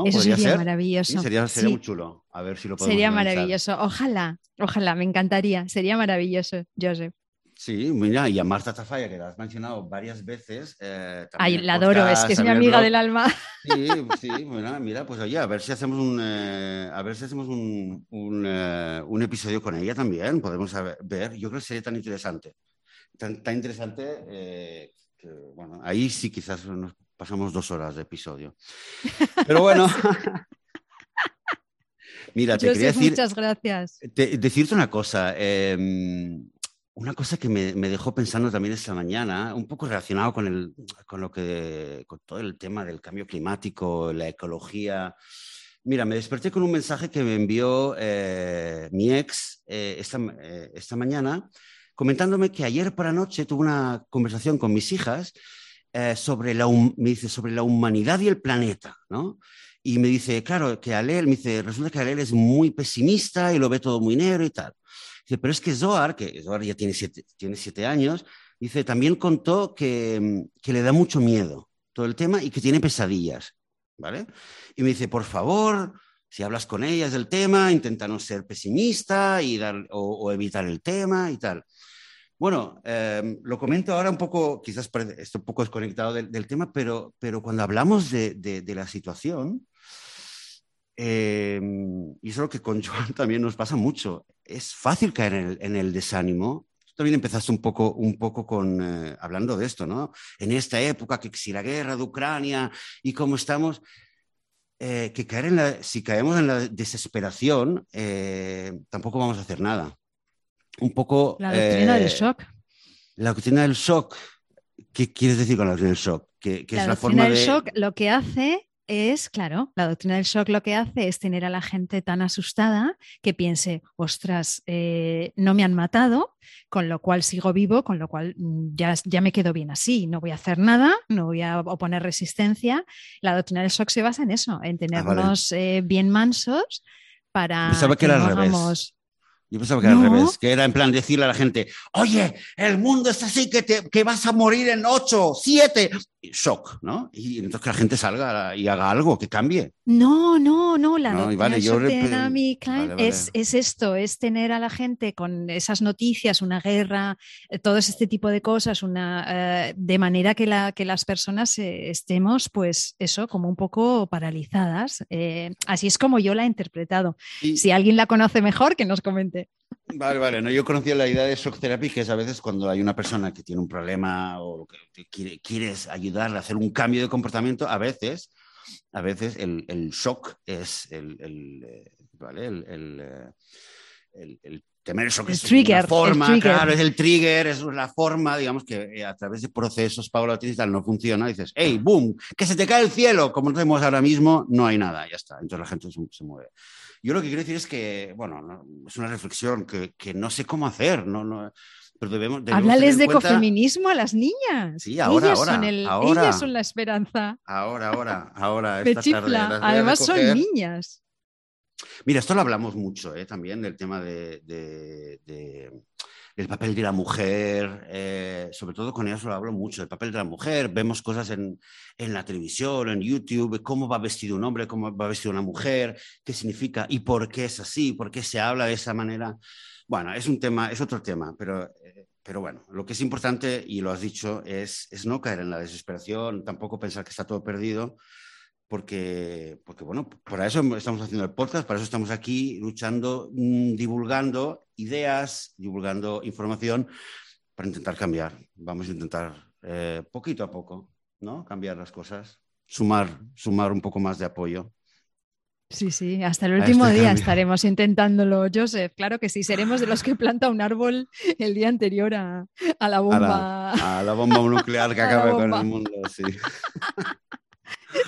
Eso sería maravilloso. sería, sería muy chulo. A ver si lo podemos Sería maravilloso. Ojalá, ojalá, me encantaría. Sería maravilloso, Joseph. Sí, mira, y a Marta Tafalla, que la has mencionado varias veces. Eh, Ay, la adoro, es que es mi amiga del alma. Sí, sí, bueno, mira, pues oye, a ver si hacemos un, eh, a ver si hacemos un, un, eh, un, episodio con ella también, podemos ver, yo creo que sería tan interesante, tan, tan interesante, que, bueno, ahí sí quizás nos pasamos dos horas de episodio. Pero bueno. Mira, te quería decir. Muchas gracias. decirte una cosa. Una cosa que me, dejó pensando también esta mañana, un poco relacionado con, el, con, lo que, con todo el tema del cambio climático, la ecología. Mira, me desperté con un mensaje que me envió eh, mi ex eh, esta, eh, esta, mañana, comentándome que ayer por la noche tuvo una conversación con mis hijas sobre, la, me dice, sobre la humanidad y el planeta, ¿no? Y me dice, claro, que Alel, me dice, resulta que Alel es muy pesimista y lo ve todo muy negro y tal. Dice, pero es que Zohar, que Zohar ya tiene siete, tiene siete años, dice, también contó que, que le da mucho miedo todo el tema y que tiene pesadillas, ¿vale? Y me dice, por favor, si hablas con ellas del tema, intenta no ser pesimista y dar, o, evitar el tema y tal. Bueno, em, lo comento ahora un poco, quizás esto un poco desconectado del, del tema, pero, pero cuando hablamos de, de, la situación, em, y eso es lo que con Joan también nos pasa mucho, es fácil caer en el, en el desánimo. Tú también empezaste un poco, un poco con, eh, hablando de esto, ¿no? En esta época, que si la guerra de Ucrania y cómo estamos, eh, que caer en la, si caemos en la desesperación, eh, tampoco vamos a hacer nada. Un poco... La doctrina del shock. La doctrina del shock. ¿Qué quieres decir con la doctrina del shock? Que, la, la doctrina del shock lo que hace es, claro, la doctrina del shock lo que hace es tener a la gente tan asustada que piense, ostras, eh, no me han matado, con lo cual sigo vivo, con lo cual mm, ya, ya me quedo bien así, no voy a hacer nada, no voy a oponer resistencia. La doctrina del shock se basa en eso, en ah, tenernos eh, bien mansos para que, no hagamos yo pensaba que era al revés, que era en plan decirle a la gente, oye, el mundo es así, que, te, que vas a morir en ocho, siete, shock, ¿no? Y entonces que la gente salga y haga algo, que cambie. No, no, no, la no, vale, yo Es, es, esto, es tener a la gente con esas noticias, una guerra, eh, todo este tipo de cosas, una, eh, de manera que, la, que las personas eh, estemos, pues eso, como un poco paralizadas. así es como yo la he interpretado. Si alguien la conoce mejor, que nos comente. Vale, vale. No, yo conocía la idea de shock therapy, que es a veces cuando hay una persona que tiene un problema o que quiere, quieres ayudarle a hacer un cambio de comportamiento, a veces, a veces el, el shock es el, el eh, ¿vale? el, eh, el temer el shock es trigger, forma, claro, es el trigger, es la forma, digamos, que eh, a través de procesos paulatinos tal no funciona. dices, hey, boom, que se te cae el cielo, como tenemos ahora mismo, no hay nada, ya está. Entonces la gente se mueve. Yo lo que quiero decir es que, bueno, es una reflexión que, que, no sé cómo hacer, no, no pero debemos, Háblales de ecofeminismo a las niñas. Sí, ahora, ellas ahora, son el, Ellas son la esperanza. Ahora, ahora, ahora. Esta. Tarde, Además son niñas. Mira, esto lo hablamos mucho ¿eh? también del tema de, de, de el papel de la mujer, eh, sobre todo con eso lo hablo mucho, el papel de la mujer, vemos cosas en, en, la televisión, en YouTube, cómo va vestido un hombre, cómo va vestido una mujer, qué significa y por qué es así, por qué se habla de esa manera. Bueno, es un tema, es otro tema, pero, eh, pero bueno, lo que es importante, y lo has dicho, es, es no caer en la desesperación, tampoco pensar que está todo perdido, porque, porque, bueno, por eso estamos haciendo el podcast, para eso estamos aquí luchando, mm, divulgando ideas, divulgando información para intentar cambiar. Vamos a intentar eh, poquito a poco, ¿no? Cambiar las cosas, sumar, sumar un poco más de apoyo. Sí, sí, hasta el último este día estaremos intentándolo, Joseph. Claro que sí, seremos de los que planta un árbol el día anterior a, la bomba. A la, bomba nuclear que acabe con el mundo, sí.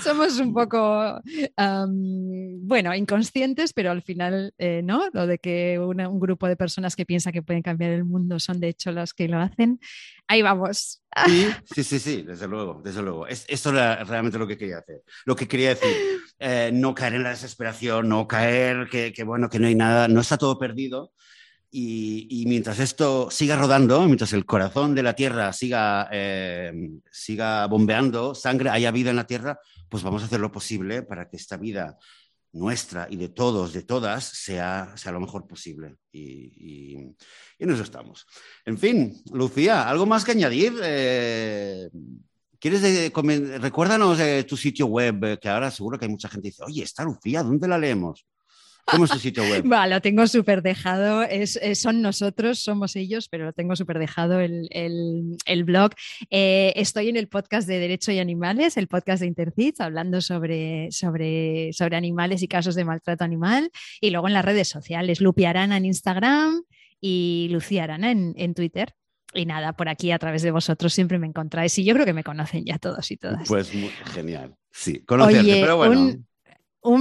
Somos un poco, bueno, inconscientes, pero al final, eh, ¿no? Lo de que un grupo de personas que piensa que pueden cambiar el mundo son de hecho los que lo hacen. Ahí vamos. Sí, sí, sí, desde luego, desde luego. esto era realmente lo que quería hacer. Lo que quería decir, eh, no caer en la desesperación, no caer que, que, bueno, que no hay nada, no está todo perdido, y, mientras esto siga rodando, mientras el corazón de la Tierra siga, eh, siga bombeando sangre, haya vida en la Tierra, pues vamos a hacer lo posible para que esta vida nuestra y de todos, de todas, sea, sea lo mejor posible. Y, en eso estamos. En fin, Lucía, ¿algo más que añadir? Eh, ¿Quieres recuérdanos tu sitio web, que ahora seguro que hay mucha gente que dice, oye, está Lucía, ¿dónde la leemos? ¿Cómo es tu sitio web? Bueno, lo tengo súper dejado. Es, son nosotros, somos ellos, pero lo tengo súper dejado el, el, blog. Eh, estoy en el podcast de Derecho y Animales, el podcast de Intercits, hablando sobre, sobre, sobre animales y casos de maltrato animal. Y luego en las redes sociales, Lupi Arana en Instagram y Lucía Arana en, en Twitter. Y nada, por aquí a través de vosotros siempre me encontráis y yo creo que me conocen ya todos y todas. Pues muy, genial. Sí, conocerte, pero bueno. Un,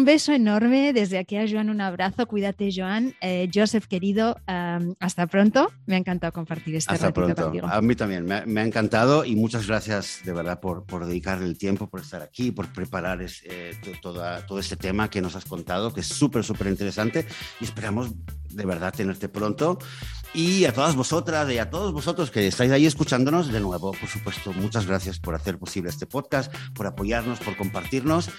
beso enorme desde aquí a Joan, un abrazo. Cuídate, Joan. Eh, Joseph, querido, hasta pronto. Me ha encantado compartir este hasta pronto. contigo. A mí también, me ha, encantado y muchas gracias de verdad por, por dedicarle el tiempo, por estar aquí, por preparar eh, todo este tema que nos has contado, que es súper, súper interesante y esperamos de verdad tenerte pronto. Y a todas vosotras y a todos vosotros que estáis ahí escuchándonos, de nuevo, por supuesto, muchas gracias por hacer posible este podcast, por apoyarnos, por compartirnos.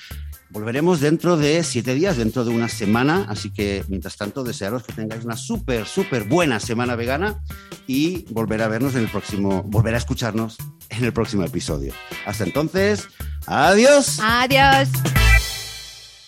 Volveremos dentro de siete días, dentro de una semana, así que mientras tanto desearos que tengáis una súper, súper buena semana vegana y volver a vernos en el próximo, volver a escucharnos en el próximo episodio. Hasta entonces, adiós. Adiós.